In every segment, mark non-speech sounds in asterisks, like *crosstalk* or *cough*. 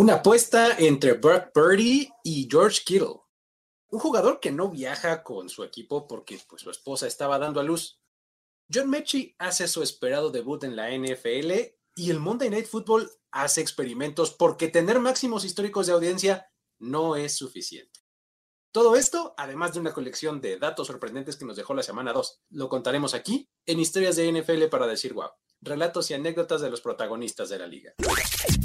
Una apuesta entre Brock Purdy y George Kittle. Un jugador que no viaja con su equipo porque pues, su esposa estaba dando a luz. John Mechie hace su esperado debut en la NFL y el Monday Night Football hace experimentos porque tener máximos históricos de audiencia no es suficiente. Todo esto, además de una colección de datos sorprendentes que nos dejó la semana 2, lo contaremos aquí en Historias de NFL para decir wow, relatos y anécdotas de los protagonistas de la liga.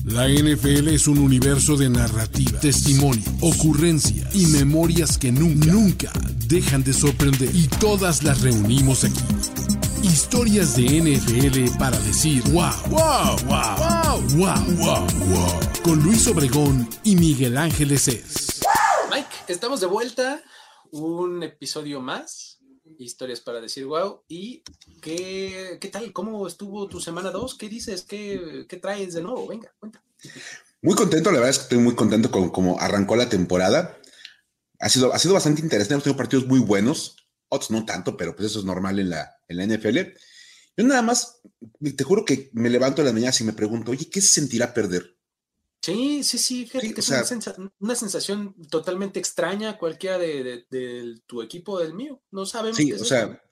La NFL es un universo de narrativa, testimonio, ocurrencia y memorias que nunca, nunca dejan de sorprender y todas las reunimos aquí. Historias de NFL para decir wow, wow, wow, wow, wow, wow, wow. Con Luis Obregón y Miguel Ángeles es. Mike, estamos de vuelta. Un episodio más. Historias para decir wow. ¿Y qué, qué tal? ¿Cómo estuvo tu semana 2? ¿Qué dices? ¿Qué, ¿Qué, traes de nuevo? Venga, cuenta. Muy contento, la verdad es que estoy muy contento con cómo arrancó la temporada. Ha sido, ha sido bastante interesante, hemos tenido partidos muy buenos, otros no tanto, pero pues eso es normal en la, en la NFL. Yo nada más, te juro que me levanto a las mañanas y me pregunto, oye, ¿qué se sentirá perder? Sí, sí, sí, fíjate Sí, que es sea- una, sensa- una sensación totalmente extraña, cualquiera de, de- de tu equipo del mío. No sabemos. Sí, qué es o eso. sea,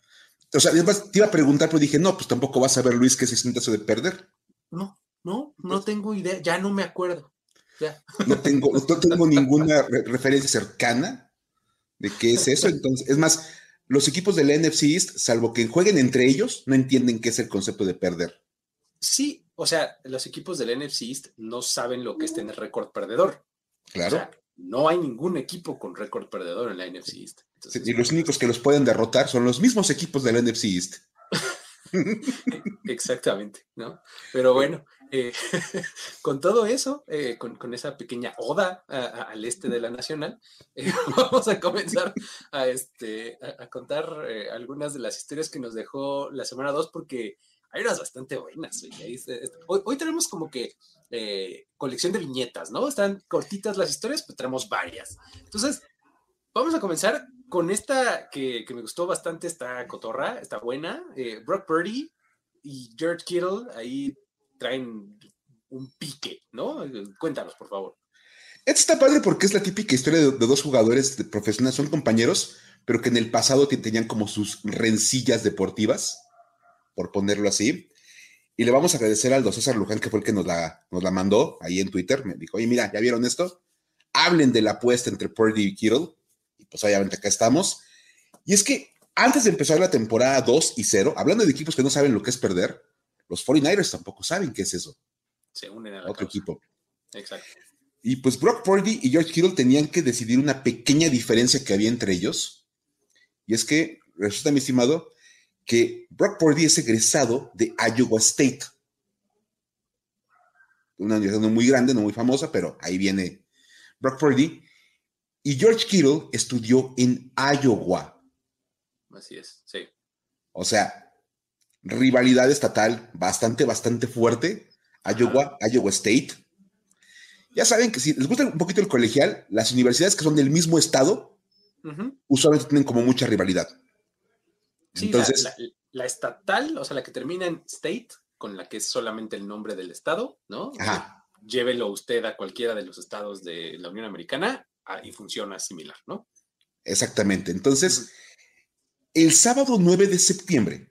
o sea, te iba a preguntar, pero dije, no, pues tampoco vas a ver, Luis, qué se siente eso de perder. No, no, no Pues tengo idea, ya no me acuerdo. Ya. No tengo, no *laughs* tengo ninguna re- referencia cercana de qué es eso. Entonces, es más, los equipos de la NFC East, salvo que jueguen entre ellos, no entienden qué es el concepto de perder. Sí, o sea, los equipos del NFC East no saben lo que es tener récord perdedor. Claro. O sea, no hay ningún equipo con récord perdedor en la NFC East. Entonces, y los únicos que los pueden derrotar son los mismos equipos de la NFC East. *laughs* Exactamente, ¿no? Pero bueno, eh, *laughs* con todo eso, eh, con, con esa pequeña oda a- a- al este de la Nacional, eh, *laughs* vamos a comenzar a, este, a, a contar algunas de las historias que nos dejó la semana 2, porque hay unas bastante buenas. está- Hoy, hoy tenemos como que eh, colección de viñetas, ¿no? Están cortitas las historias, pero tenemos varias. Entonces, vamos a comenzar con esta que, que me gustó bastante, está cotorra, está buena. eh, Brock Purdy y George Kittle ahí traen un pique, ¿no? Cuéntanos, por favor. Esto está padre porque es la típica historia de, de dos jugadores profesionales, son compañeros, pero que en el pasado te- tenían como sus rencillas deportivas, por ponerlo así. Y le vamos a agradecer al Aldo César Luján, que fue el que nos la, nos la mandó ahí en Twitter. Me dijo, oye, mira, ¿ya vieron esto? Hablen de la apuesta entre Purdy y Kittle. Y pues obviamente acá estamos. Y es que antes de empezar la temporada 2 y 0, hablando de equipos que no saben lo que es perder, los 49ers tampoco saben qué es eso, Se unen a la otro causa. equipo. Exacto. Y pues Brock Purdy y George Kittle tenían que decidir una pequeña diferencia que había entre ellos. Y es que resulta, mi estimado, que Brock Purdy es egresado de Iowa State. Una universidad no muy grande, no muy famosa, pero ahí viene Brock Purdy. Y George Kittle estudió en Iowa. Así es, sí. O sea, rivalidad estatal bastante, bastante fuerte. Iowa, Iowa State. Ya saben que si les gusta un poquito el colegial, las universidades que son del mismo estado usualmente tienen como mucha rivalidad. Sí, Entonces, la, la- la estatal, o sea, la que termina en state, con la que es solamente el nombre del estado, ¿no? Ajá. Llévelo usted a cualquiera de los estados de la Unión Americana ah, y funciona similar, ¿no? exactamente. Entonces, el sábado 9 de septiembre,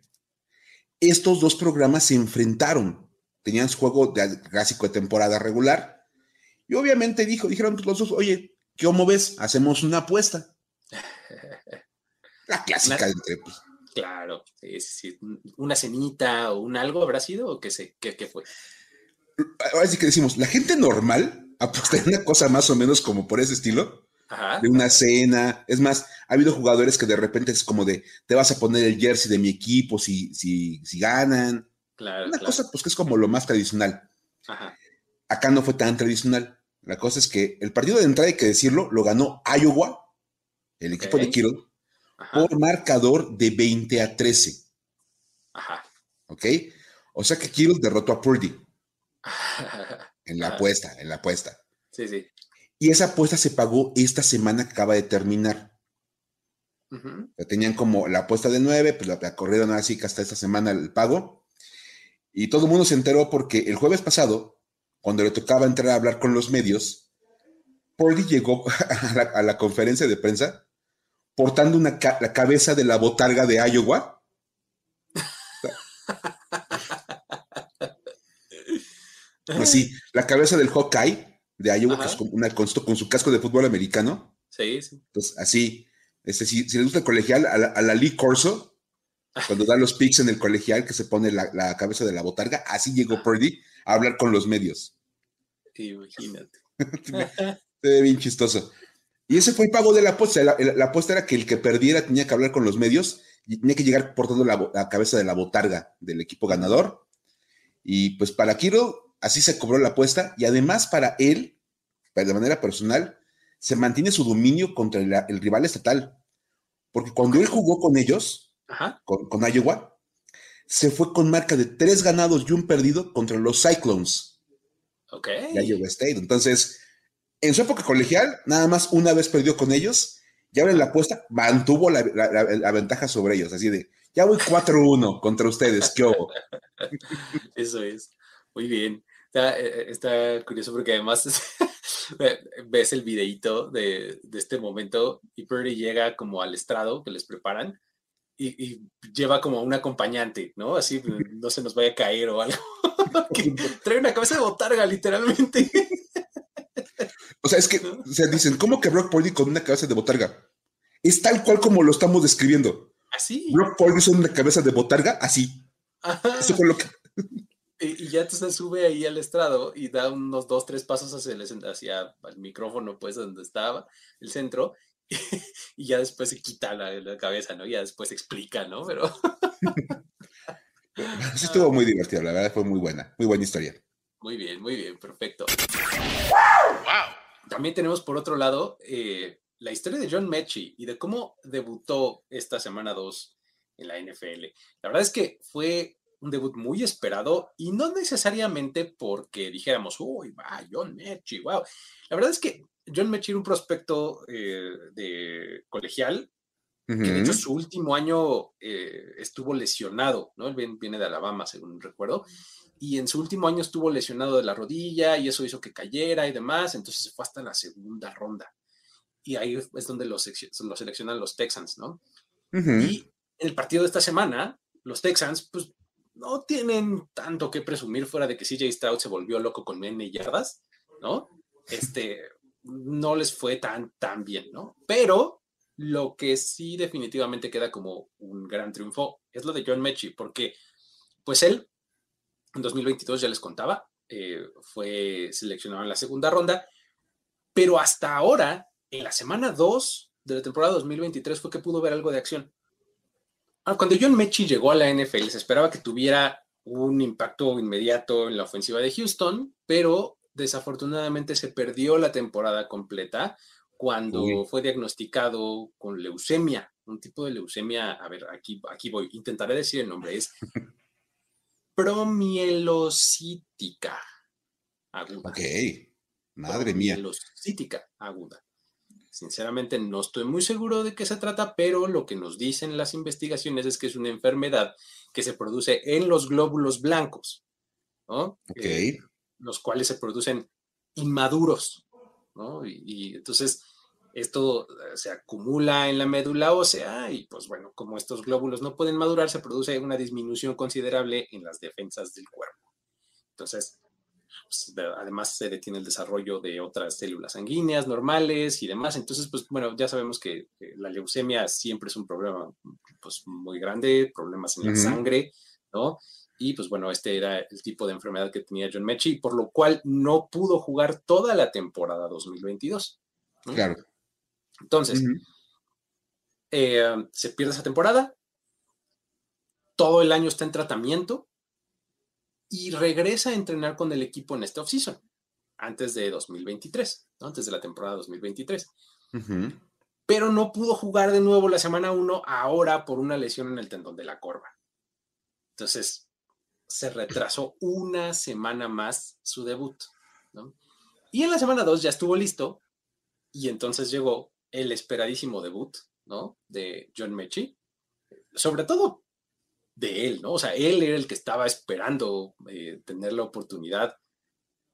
estos dos programas se enfrentaron. Tenían su juego de clásico de temporada regular. Y obviamente dijo, dijeron los dos, oye, ¿cómo ves? Hacemos una apuesta. *laughs* La clásica entre, pues, Claro, sí, sí. Una cenita o un algo habrá sido o qué sé, qué, qué fue. ahora sí que decimos, la gente normal apostaría una cosa más o menos como por ese estilo, Ajá. de una cena. Es más, ha habido jugadores que de repente es como de, te vas a poner el jersey de mi equipo si, si, si ganan. Claro, Una claro. cosa pues que es como lo más tradicional. Ajá. Acá no fue tan tradicional. La cosa es que el partido de entrada, hay que decirlo, lo ganó Iowa, el equipo de Kittle, Ajá. por marcador de 20 a 13. Ajá. ¿Ok? O sea que Kittle derrotó a Purdy *laughs* en la Ajá. apuesta, en la apuesta. Sí, sí. Y esa apuesta se pagó esta semana que acaba de terminar. La tenían como la apuesta de 9, pues la, la corrieron así que hasta esta semana el pago. Y todo el mundo se enteró porque el jueves pasado cuando le tocaba entrar a hablar con los medios, Purdy llegó *laughs* a la, conferencia de prensa portando una la cabeza de la botarga de Iowa. Así, la cabeza del Hawkeye de Iowa, que es una, con, su casco de fútbol americano. Sí, sí. Entonces, así, este, si, si les gusta el colegial, a la, a la Lee Corso, cuando da los pics en el colegial, que se pone la, cabeza de la botarga, así llegó Purdy a hablar con los medios. Imagínate. *laughs* Se ve bien chistoso. Y ese fue el pago de la apuesta. La, apuesta era que el que perdiera tenía que hablar con los medios y tenía que llegar portando la, la cabeza de la botarga del equipo ganador. Y pues para Kiro, así se cobró la apuesta. Y además para él, de manera personal, se mantiene su dominio contra el rival estatal. Porque cuando él jugó con ellos, con, Iowa, se fue con marca de tres ganados y un perdido contra los Cyclones. Ok. De Iowa State. Entonces, en su época colegial, nada más una vez perdió con ellos y ahora en la apuesta mantuvo la, ventaja sobre ellos. Así de, ya voy 4-1 contra ustedes. ¿Qué *laughs* Eso es. Muy bien. Está, eh, está curioso porque además *laughs* ves el videito de, de, este momento y Purdy llega como al estrado que les preparan y, lleva como un acompañante, ¿no? Así no se nos vaya a caer o algo. *laughs* trae una cabeza de botarga, literalmente. O sea, es que, o sea, dicen, ¿cómo que Brock Purdy con una cabeza de botarga? Es tal cual como lo estamos describiendo. Así. Brock Purdy es una cabeza de botarga, así. Eso fue lo que... Y, ya se sube ahí al estrado y da unos dos, tres pasos hacia el, hacia el micrófono, pues, donde estaba el centro, *laughs* y ya después se quita la, cabeza, ¿no? Ya después explica, ¿no? Pero... *laughs* sí estuvo muy divertido, la verdad fue muy buena, muy buena historia. Muy bien, muy bien, perfecto. Wow. También tenemos por otro lado eh, la historia de John Mechie y de cómo debutó esta semana 2 en la NFL. La verdad es que fue un debut muy esperado y no necesariamente porque dijéramos, uy, va, John Mechie, wow. La verdad es que John Mechie un prospecto eh, de colegial, que de hecho su último año eh, estuvo lesionado, ¿no? Él viene de Alabama, según recuerdo, y en su último año estuvo lesionado de la rodilla y eso hizo que cayera y demás, entonces se fue hasta la segunda ronda. Y ahí es donde lo, seleccionan los Texans, ¿no? Y en el partido de esta semana, los Texans, pues no tienen tanto que presumir fuera de que CJ Stroud se volvió loco con N yardas, ¿no? Este, no les fue tan, tan bien, ¿no? Pero lo que sí definitivamente queda como un gran triunfo es lo de John Mechie, porque pues él en 2022 ya les contaba, eh, fue seleccionado en la segunda ronda, pero hasta ahora, en la semana 2 de la temporada 2023 fue que pudo ver algo de acción. Ah, cuando John Mechie llegó a la NFL, se esperaba que tuviera un impacto inmediato en la ofensiva de Houston, pero desafortunadamente se perdió la temporada completa cuando fue diagnosticado con leucemia, un tipo de leucemia, a ver, aquí, aquí voy, intentaré decir el nombre, es *laughs* promielocítica aguda. Ok, madre mía. Promielocítica aguda. Sinceramente no estoy muy seguro de qué se trata, pero lo que nos dicen las investigaciones es que es una enfermedad que se produce en los glóbulos blancos. ¿no? Ok. Eh, los cuales se producen inmaduros, ¿no? Y, entonces esto eh, se acumula en la médula ósea y pues bueno, como estos glóbulos no pueden madurar, se produce una disminución considerable en las defensas del cuerpo. Entonces, pues, además se detiene el desarrollo de otras células sanguíneas normales y demás. Entonces, pues bueno, ya sabemos que, la leucemia siempre es un problema pues, muy grande, problemas en la sangre, ¿no? Y pues bueno, este era el tipo de enfermedad que tenía John Mechie, por lo cual no pudo jugar toda la temporada 2022. Claro. Entonces, eh, se pierde esa temporada, todo el año está en tratamiento y regresa a entrenar con el equipo en este offseason, antes de 2023, antes de la temporada 2023. Pero no pudo jugar de nuevo la semana 1 ahora por una lesión en el tendón de la corva. Entonces, se retrasó una semana más su debut. Y en la semana 2 ya estuvo listo y entonces llegó el esperadísimo debut ¿no? de John Mechie, sobre todo de él, ¿no? O sea, él era el que estaba esperando eh, tener la oportunidad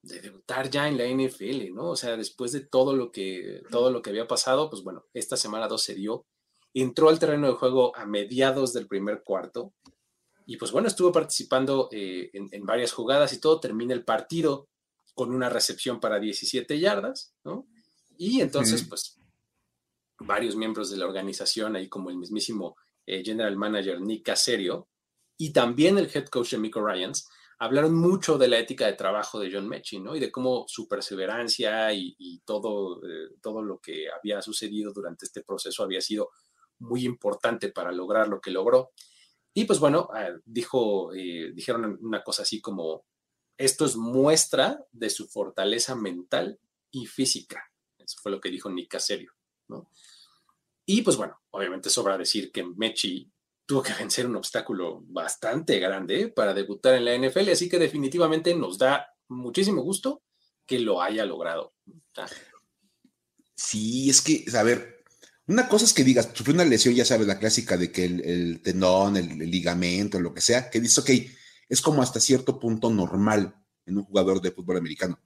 de debutar ya en la NFL, ¿no? O sea, después de todo lo que, todo lo que había pasado, pues bueno, esta semana 2 se dio. Entró al terreno de juego a mediados del primer cuarto. Y pues bueno, estuvo participando eh, en, varias jugadas y todo. Termina el partido con una recepción para 17 yardas, ¿no? Y entonces, pues, varios miembros de la organización, ahí como el mismísimo eh, general manager Nick Caserio y también el head coach de Miko Ryans, hablaron mucho de la ética de trabajo de John Mechie, ¿no? Y de cómo su perseverancia y, todo, eh, todo lo que había sucedido durante este proceso había sido muy importante para lograr lo que logró. Y pues bueno, ah, dijo, eh, dijeron una cosa así como, esto es muestra de su fortaleza mental y física. Eso fue lo que dijo Nick Caserio, Y pues bueno, obviamente sobra decir que Mechi tuvo que *laughs* vencer un obstáculo bastante grande para debutar en la NFL, así que definitivamente nos da muchísimo gusto que lo haya logrado. Sí, es que, a ver, una cosa es que digas, sufrió una lesión, ya sabes, la clásica de que el, tendón, el, ligamento, lo que sea, que dices, ok, es como hasta cierto punto normal en un jugador de fútbol americano.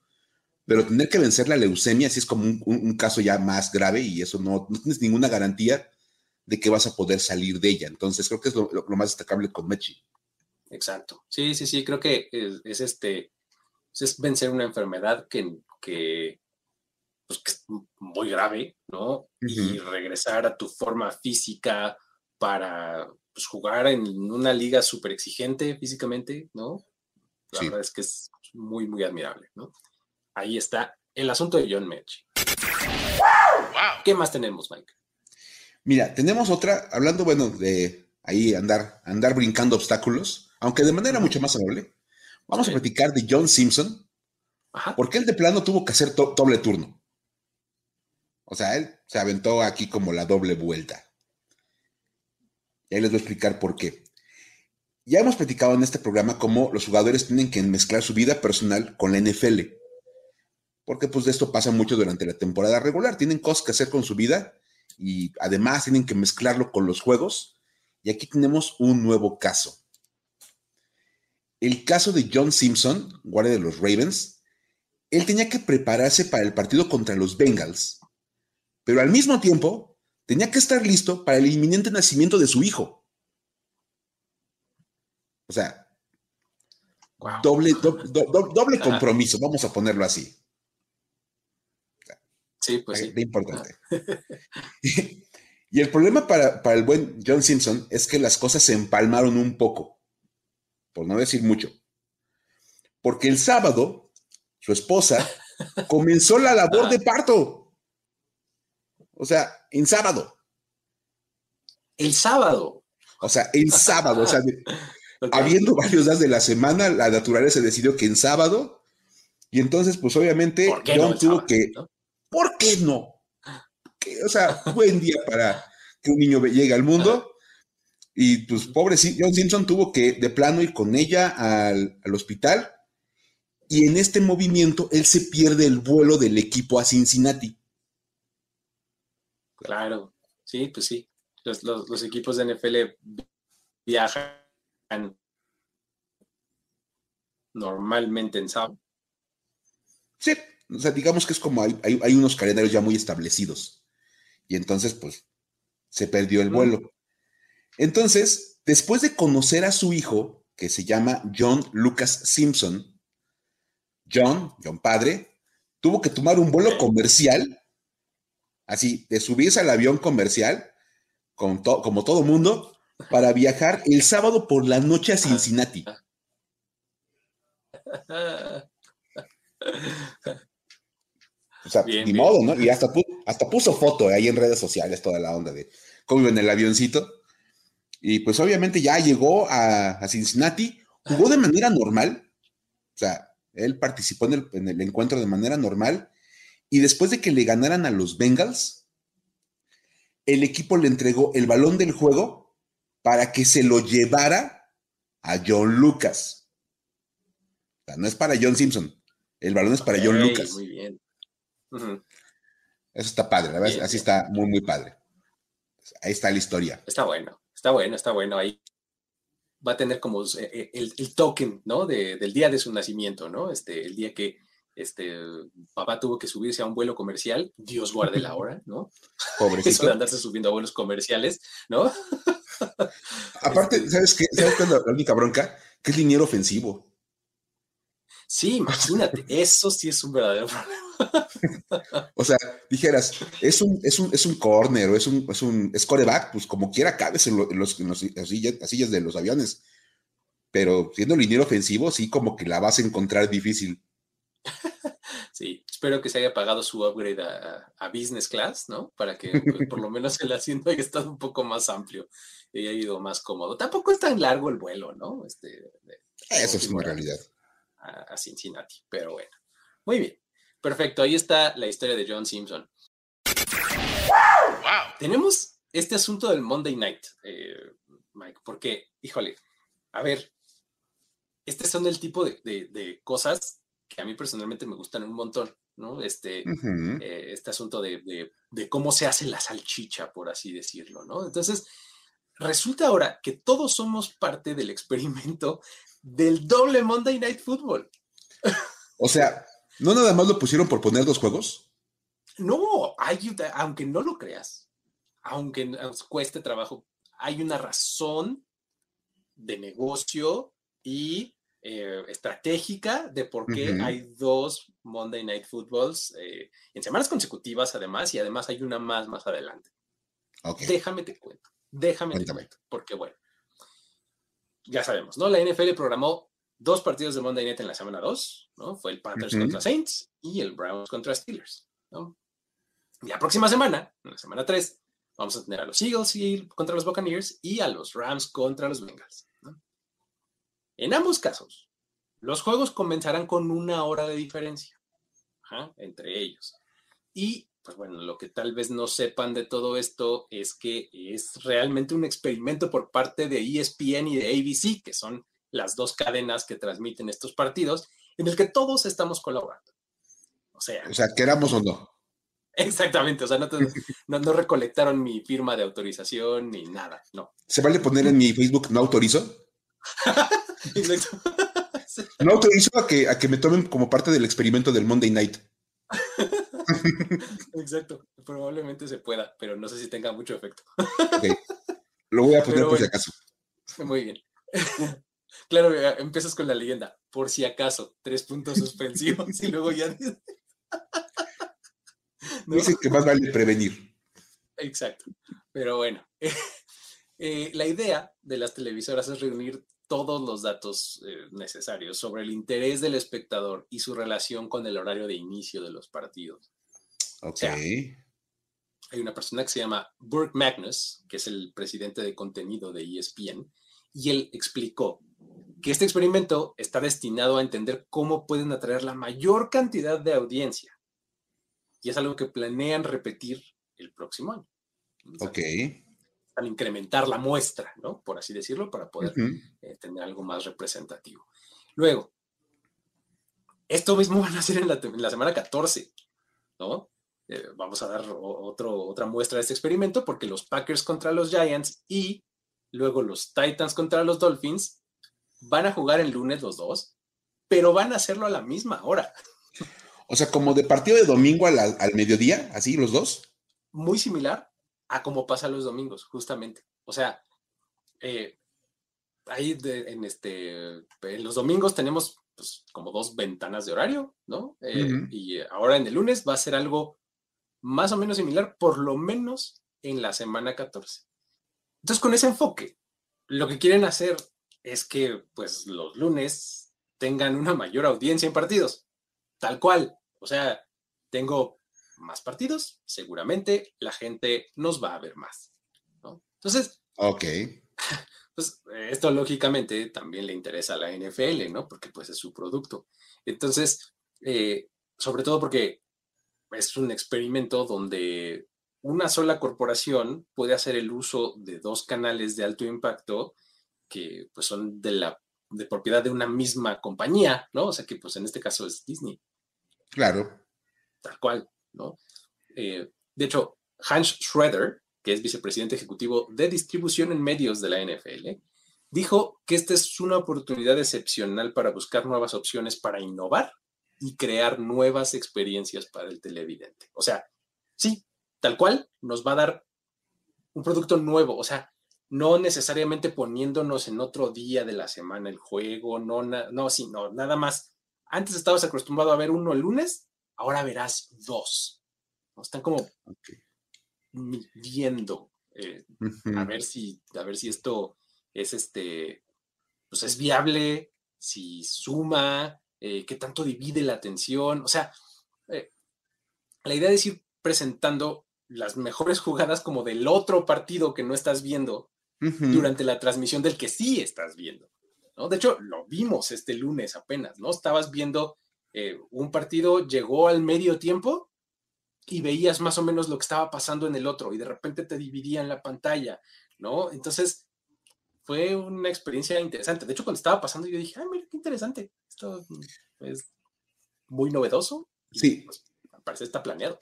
Pero tener que vencer la leucemia sí es como un, caso ya más grave y eso no, no tienes ninguna garantía de que vas a poder salir de ella. Entonces, creo que es lo, más destacable con Mechi. Exacto. Sí, sí, sí, creo que es, este, es vencer una enfermedad que, que, pues, es muy grave, ¿no? Y regresar a tu forma física para pues, jugar en una liga súper exigente físicamente, ¿no? La verdad es que es muy, muy admirable, ¿no? Ahí está el asunto de John Mechi. ¿Qué más tenemos, Mike? Mira, tenemos otra, hablando, bueno, de ahí andar, andar brincando obstáculos, aunque de manera mucho más amable. Vamos a platicar de John Simpson, porque él de plano tuvo que hacer doble turno. O sea, él se aventó aquí como la doble vuelta. Y ahí les voy a explicar por qué. Ya hemos platicado en este programa cómo los jugadores tienen que mezclar su vida personal con la NFL. Porque pues de esto pasa mucho durante la temporada regular. Tienen cosas que hacer con su vida y además tienen que mezclarlo con los juegos. Y aquí tenemos un nuevo caso. El caso de John Simpson, guardia de los Ravens, él tenía que prepararse para el partido contra los Bengals, pero al mismo tiempo tenía que estar listo para el inminente nacimiento de su hijo. O sea, doble, doble compromiso, vamos a ponerlo así. Sí, pues sí. importante. *laughs* y el problema para, el buen John Simpson es que las cosas se empalmaron un poco, por no decir mucho. Porque el sábado, su esposa *laughs* comenzó la labor de parto. O sea, en sábado. El sábado. O sea, en sábado. o sea, *laughs* habiendo varios días de la semana, la naturaleza decidió que en sábado. Y entonces, pues obviamente, John tuvo que. ¿Por qué no? o sea, buen día para que un niño llegue al mundo. Y pues pobre John Simpson tuvo que de plano ir con ella al, hospital. Y en este movimiento él se pierde el vuelo del equipo a Cincinnati. Claro, sí, pues sí. Los, equipos de NFL viajan normalmente en sábado. Sí, o sea, digamos que es como hay, hay, unos calendarios ya muy establecidos. Y entonces, pues, se perdió el vuelo. Entonces, después de conocer a su hijo, que se llama John Lucas Simpson, John, John padre, tuvo que tomar un vuelo comercial, así, de subirse al avión comercial, con como todo mundo, para viajar el sábado por la noche a Cincinnati. *laughs* O sea, ni modo, ¿no? Y hasta, hasta puso foto ahí en redes sociales, toda la onda de cómo iba en el avioncito. Y pues obviamente ya llegó a, Cincinnati, jugó de manera normal, o sea, él participó en el, en el, encuentro de manera normal, y después de que le ganaran a los Bengals, el equipo le entregó el balón del juego para que se lo llevara a John Lucas. O sea, no es para John Simpson, el balón es para John Lucas. Muy bien. Eso está padre, la verdad, así está muy, muy padre. Ahí está la historia. Está bueno, está bueno, está bueno. Ahí va a tener como eh, eh, el, token, ¿no? del día de su nacimiento, ¿no? Este, el día que, este, papá tuvo que subirse a un vuelo comercial, Dios guarde la hora, ¿no? Pobrecito. *laughs* Eso de andarse subiendo a vuelos comerciales, ¿no? *laughs* Aparte, Este, ¿sabes qué? ¿Sabes cuál es la, única bronca? Que es liniero ofensivo. Sí, imagínate, eso sí es un verdadero *laughs* problema. *laughs* O sea, dijeras, es un, es un, es un corner o es un, es un es coreback, pues como quiera cabes en, lo- en los, en los- las sillas, las sillas de los aviones. Pero siendo liniero ofensivo, sí como que la vas a encontrar difícil. *laughs* Sí, espero que se haya pagado su upgrade a, a business class, ¿no? Para que pues, por lo *laughs* menos el asiento haya estado un poco más amplio y haya ido más cómodo. Tampoco es tan largo el vuelo, ¿no? Este, de- Eso es una realidad. A, a Cincinnati, pero bueno. Muy bien. Perfecto, ahí está la historia de John Simpson. Tenemos este asunto del Monday Night, eh, Mike, porque, híjole, a ver, este son el tipo de, de- de cosas que a mí personalmente me gustan un montón, ¿no? Este, Ujú. eh, este asunto de, de- de cómo se hace la salchicha, por así decirlo, ¿no? Entonces, resulta ahora que todos somos parte del *laughs* experimento del doble Monday Night Football. O sea, ¿no nada más lo pusieron por poner dos juegos? No, hay, aunque no lo creas, aunque nos cueste trabajo, hay una razón de negocio y eh, estratégica de por qué hay dos Monday Night Footballs eh, en semanas consecutivas, además, y además hay una más más adelante. Ok, Déjame te cuento, déjame te Cuéntame. cuento, porque bueno, ya sabemos, ¿no? La NFL programó dos partidos de Monday Night en la semana 2, ¿no? Fue el Panthers Ujú. contra Saints y el Browns contra Steelers, ¿no? Y la próxima semana, en la semana 3, vamos a tener a los Eagles y, contra los Buccaneers y a los Rams contra los Bengals, ¿no? En ambos casos, los juegos comenzarán con una hora de diferencia ajá, entre ellos. Y, pues bueno, lo que tal vez no sepan de todo esto es que es realmente un experimento por parte de ESPN y de ABC, que son las dos cadenas que transmiten estos partidos, en el que todos estamos colaborando. O sea, o sea, queramos o no. *laughs* exactamente, o sea, no, te- *laughs* no, no recolectaron mi firma de autorización ni nada, no. ¿Se vale poner en mi Facebook no autorizo? *laughs* Exacto. No autorizo a que, a que me tomen como parte del experimento del Monday Night. Exacto, probablemente se pueda, pero no sé si tenga mucho efecto. Ok. Lo voy a poner Pero por si acaso. Muy bien. Claro, eh, empiezas con la leyenda, por si acaso, tres puntos suspensivos y luego ya... dices- *laughs* ¿No? Dicen que más vale prevenir. Exacto. Pero bueno, *laughs* eh, la idea de las televisoras es reunir todos los datos eh, necesarios sobre el interés del espectador y su relación con el horario de inicio de los partidos. Ok. sea, Hay una persona que se llama Burke Magnus, que es el presidente de contenido de ESPN, y él explicó que este experimento está destinado a entender cómo pueden atraer la mayor cantidad de audiencia. Y es algo que planean repetir el próximo año. Sea, Ok. Al incrementar la muestra, ¿no? Por así decirlo, para poder Ujú. eh, tener algo más representativo. Luego, esto mismo van a hacer en la, en la semana 14, ¿no? Eh, vamos a dar otro, otra muestra de este experimento porque los Packers contra los Giants y luego los Titans contra los Dolphins van a jugar el lunes los dos, pero van a hacerlo a la misma hora. O sea, como de partido de domingo al, al mediodía, así los dos. Muy similar a como pasa los domingos, justamente. O sea, eh, ahí de- en, este, en los domingos tenemos pues, como dos ventanas de horario, ¿no? Eh. Y ahora en el lunes va a ser algo más o menos similar, por lo menos en la semana 14. Entonces, con ese enfoque, lo que quieren hacer es que pues los lunes tengan una mayor audiencia en partidos, tal cual. O sea, tengo más partidos, seguramente la gente nos va a ver más. ¿no? Entonces, Ok. *laughs* pues esto lógicamente también le interesa a la NFL, ¿no? Porque pues es su producto. Entonces, eh, sobre todo porque es un experimento donde una sola corporación puede hacer el uso de dos canales de alto impacto que pues son de la de propiedad de una misma compañía, ¿no? O sea que pues en este caso es Disney Claro. tal cual, ¿no? Eh, de hecho, Hans Schroeder, que es vicepresidente ejecutivo de distribución en medios de la NFL, dijo que esta es una oportunidad excepcional para buscar nuevas opciones para innovar y crear nuevas experiencias para el televidente. O sea, sí, tal cual, nos va a dar un producto nuevo, o sea, no necesariamente poniéndonos en otro día de la semana el juego, no, no, sino nada más. Antes estabas acostumbrado a ver uno el lunes, ahora verás dos. Están como viendo eh, a ver si, a ver si esto es este, pues es viable, si suma, eh, qué tanto divide la atención. O sea, eh, la idea es ir presentando las mejores jugadas como del otro partido que no estás viendo durante la transmisión del que sí estás viendo. ¿no? De hecho, lo vimos este lunes apenas, ¿no? Estabas viendo un partido, llegó al medio tiempo y veías más o menos lo que estaba pasando en el otro y de repente te dividía en la pantalla, ¿no? Entonces, fue una experiencia interesante. De hecho, cuando estaba pasando, yo dije, ay, mira, qué interesante. Esto es muy novedoso. sí. Pues, parece está planeado.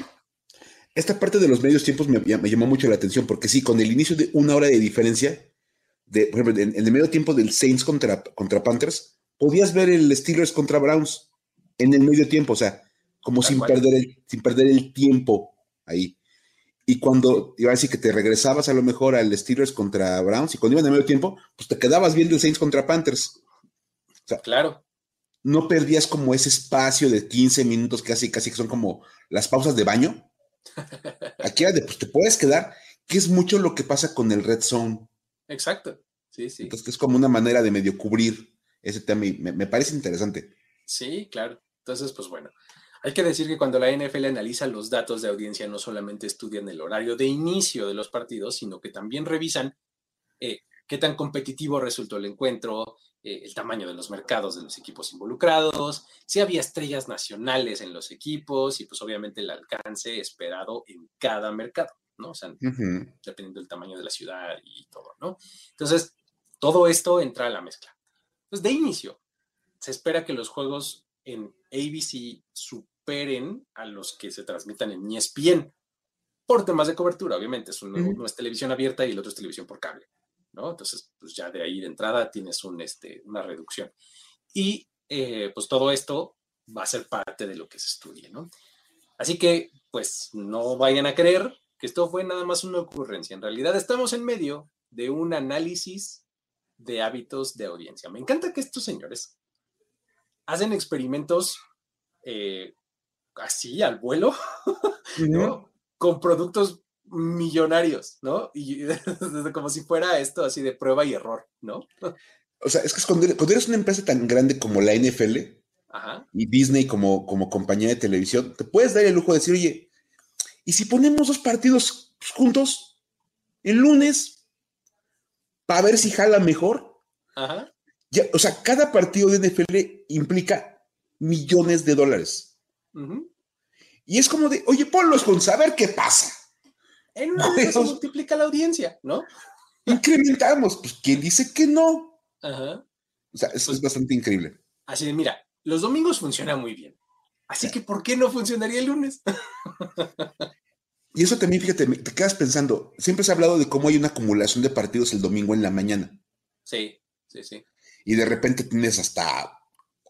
Esta parte de los medios tiempos me, llamó mucho la atención porque sí, con el inicio de una hora de diferencia, de, por ejemplo, en, el medio tiempo del Saints contra, contra Panthers, podías ver el Steelers contra Browns en el medio tiempo. O sea, como sin perder, el, sin perder el tiempo ahí. Y cuando iba a decir que te regresabas a lo mejor al Steelers contra Browns y cuando iban a medio tiempo, pues te quedabas viendo el Saints contra Panthers. claro. No perdías como ese espacio de 15 minutos, casi, casi que son como las pausas de baño. Aquí era de, pues te puedes quedar, que es mucho lo que pasa con el Red Zone. Exacto. Sí, sí. Entonces, es como una manera de medio cubrir ese tema y me parece interesante. Sí, claro. Entonces, pues bueno, hay que decir que cuando la NFL analiza los datos de audiencia, no solamente estudian el horario de inicio de los partidos, sino que también revisan eh, qué tan competitivo resultó el encuentro, eh, el tamaño de los mercados de los equipos involucrados, si había estrellas nacionales en los equipos y pues obviamente el alcance esperado en cada mercado, ¿no? O sea, dependiendo del tamaño de la ciudad y todo, ¿no? Entonces, todo esto entra a la mezcla. Pues de inicio, se espera que los juegos en ABC superen a los que se transmitan en ESPN por temas de cobertura, obviamente. Es uno, es televisión abierta y el otro es televisión por cable, ¿no? Entonces, pues ya de ahí de entrada tienes un, este, una reducción. Y eh, pues todo esto va a ser parte de lo que se estudie, ¿no? Así que, pues no vayan a creer que esto fue nada más una ocurrencia. En realidad estamos en medio de un análisis de hábitos de audiencia. Me encanta que estos señores hacen experimentos eh, así al vuelo, *laughs* ¿no? Con productos millonarios, ¿no? Y *laughs* como si fuera esto así de prueba y error, ¿no? O sea, es que cuando, eres una empresa tan grande como la NFL y Disney como, como compañía de televisión, te puedes dar el lujo de decir, oye, ¿y si ponemos dos partidos juntos el lunes para ver si jala mejor? Ajá o sea, cada partido de NFL implica millones de dólares. Y es como de, oye, ponlos con saber qué pasa. En una vez se multiplica la audiencia, ¿no? Incrementamos. Pues, ¿quién dice que no? Ajá. O sea, eso pues es bastante increíble. Así de, mira, los domingos funciona muy bien. Así que, ¿por qué no funcionaría el lunes? y eso también, fíjate, te quedas pensando, siempre se ha hablado de cómo hay una acumulación de partidos el domingo en la mañana. Sí, sí, sí y de repente tienes hasta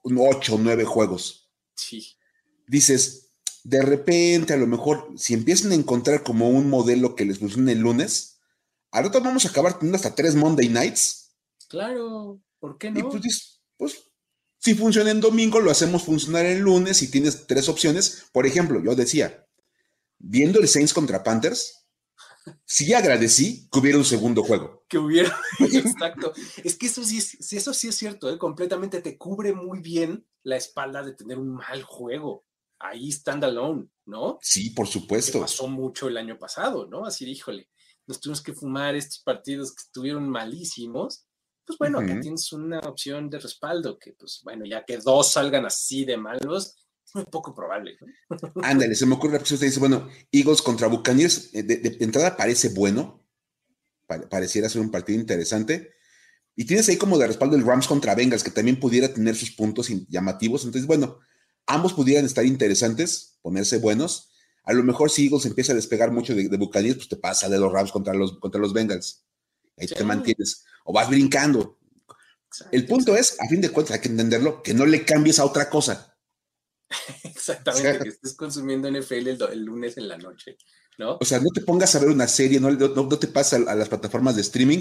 ocho o nueve juegos. Sí. Dices, de repente, a lo mejor, si empiezan a encontrar como un modelo que les funcione el lunes, al otro vamos a acabar teniendo hasta tres Monday nights. Claro, ¿por qué no? Y pues, pues, si funciona en domingo, lo hacemos funcionar el lunes y tienes tres opciones. Por ejemplo, yo decía, viendo el Saints contra Panthers, sí agradecí que hubiera un segundo juego. Que hubiera, *laughs* exacto. Es que eso sí, es, eso sí es cierto, ¿eh? completamente te cubre muy bien la espalda de tener un mal juego. Ahí standalone, ¿no? Sí, por supuesto. pasó mucho el año pasado, ¿no? Así, híjole, nos tuvimos que fumar estos partidos que estuvieron malísimos. Pues bueno, acá tienes una opción de respaldo que, pues bueno, ya que dos salgan así de malos, es muy poco probable. Ándale, se me ocurre la usted dice, bueno, Eagles contra Buccaneers, eh, de, entrada parece bueno, pareciera ser un partido interesante. Y tienes ahí como de respaldo el Rams contra Bengals, que también pudiera tener sus puntos llamativos. Entonces, bueno, ambos pudieran estar interesantes, ponerse buenos. A lo mejor si Eagles empieza a despegar mucho de, Buccaneers, pues te pasa de los Rams contra los, contra los Bengals. Ahí te mantienes. O vas brincando. el punto es, a fin de cuentas, hay que entenderlo, que no le cambies a otra cosa. *laughs* Exactamente, que estés consumiendo NFL el, lunes en la noche, ¿no? O sea, no te pongas a ver una serie, no, no, te pasa a, las plataformas de streaming,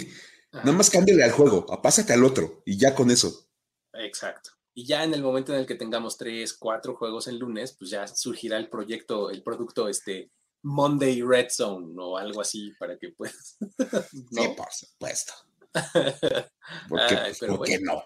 nada más cámbiale al juego, pásate al otro y ya con eso. Exacto. Y ya en el momento en el que tengamos tres, cuatro juegos el lunes, pues ya surgirá el proyecto, el producto este Monday Red Zone o algo así para que puedas. *laughs* Sí, por supuesto. *laughs* ¿Por qué, no?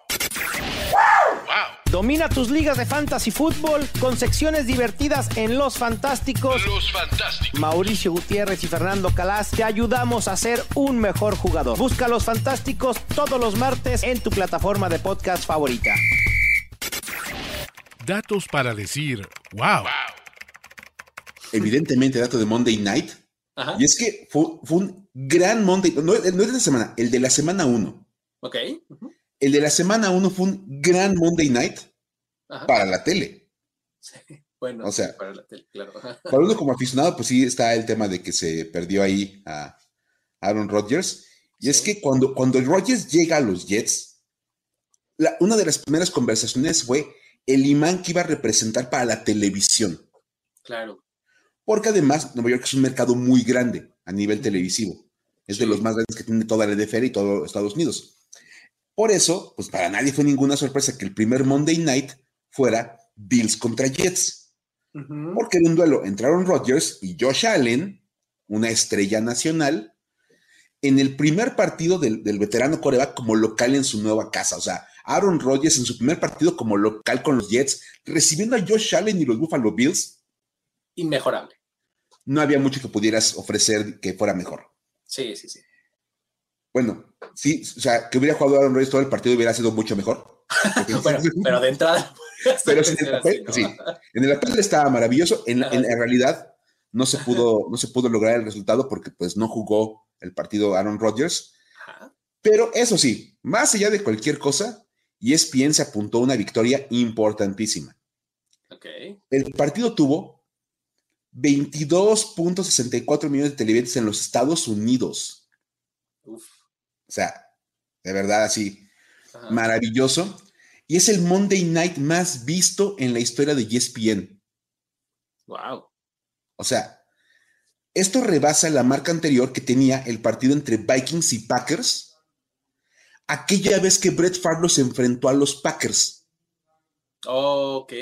Domina tus ligas de fantasy fútbol con secciones divertidas en Los Fantásticos. Los Fantásticos. Mauricio Gutiérrez y Fernando Calas te ayudamos a ser un mejor jugador. Busca Los Fantásticos todos los martes en tu plataforma de podcast favorita. Datos para decir wow. Evidentemente, dato de Monday Night. Y es que fue, un gran Monday, no, es de la semana, el de la semana 1. Ok. El de la semana 1 fue un gran Monday Night para la tele. Sí, bueno, o sea, para la tele, claro. Para uno como aficionado, pues sí está el tema de que se perdió ahí a Aaron Rodgers. Y es que cuando, cuando Rodgers llega a los Jets, una de las primeras conversaciones fue el imán que iba a representar para la televisión. Claro. Porque además Nueva York es un mercado muy grande a nivel televisivo. Es de los más grandes que tiene toda la NFL y todo Estados Unidos. Por eso, pues para nadie fue ninguna sorpresa que el primer Monday Night fuera Bills contra Jets. Porque en un duelo entraron Rodgers y Josh Allen, una estrella nacional, en el primer partido del, del veterano coreback como local en su nueva casa. O sea, Aaron Rodgers en su primer partido como local con los Jets, recibiendo a Josh Allen y los Buffalo Bills. Inmejorable. No había mucho que pudieras ofrecer que fuera mejor. Sí, sí, sí. Bueno, sí, o sea, que hubiera jugado Aaron Rodgers todo el partido hubiera sido mucho mejor. *laughs* *laughs* pero de entrada. pero en el papel, sí. En el papel estaba maravilloso. En, en, realidad no se pudo, no se pudo lograr el resultado porque pues no jugó el partido Aaron Rodgers. Pero eso sí, más allá de cualquier cosa, ESPN se apuntó a una victoria importantísima. El partido tuvo 22.64 millones de televidentes en los Estados Unidos. O sea, de verdad así, maravilloso. Y es el Monday Night más visto en la historia de ESPN. Wow. O sea, esto rebasa la marca anterior que tenía el partido entre Vikings y Packers aquella vez que Brett Favre se enfrentó a los Packers. ok,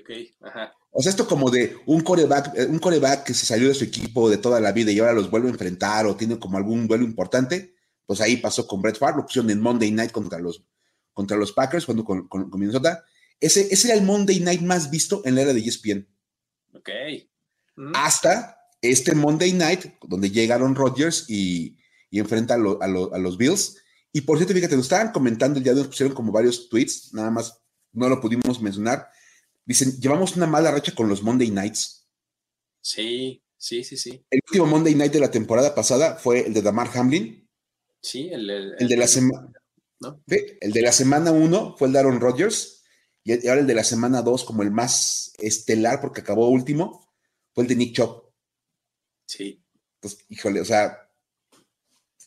ok. Ajá. O sea, esto como de un coreback, eh, un coreback que se salió de su equipo de toda la vida y ahora los vuelve a enfrentar o tiene como algún duelo importante, pues ahí pasó con Brett Favre, lo pusieron en Monday Night contra los, contra los Packers, cuando con, con, Minnesota. Ese, ese, era el Monday Night más visto en la era de ESPN. Ok. Hasta este Monday Night, donde llegaron Rodgers y, y enfrenta a, a los Bills y por cierto, fíjate, nos estaban comentando, ya nos pusieron como varios tweets, nada más no lo pudimos mencionar. Dicen, llevamos una mala racha con los Monday Nights. Sí, sí, sí, sí. El último Monday Night de la temporada pasada fue el de Damar Hamlin. Sí, el, de la semana. ¿no? El de la semana 1 fue el de Aaron Rodgers. Y ahora el de la semana 2, como el más estelar, porque acabó último, fue el de Nick Chop. Sí. Pues, híjole, o sea,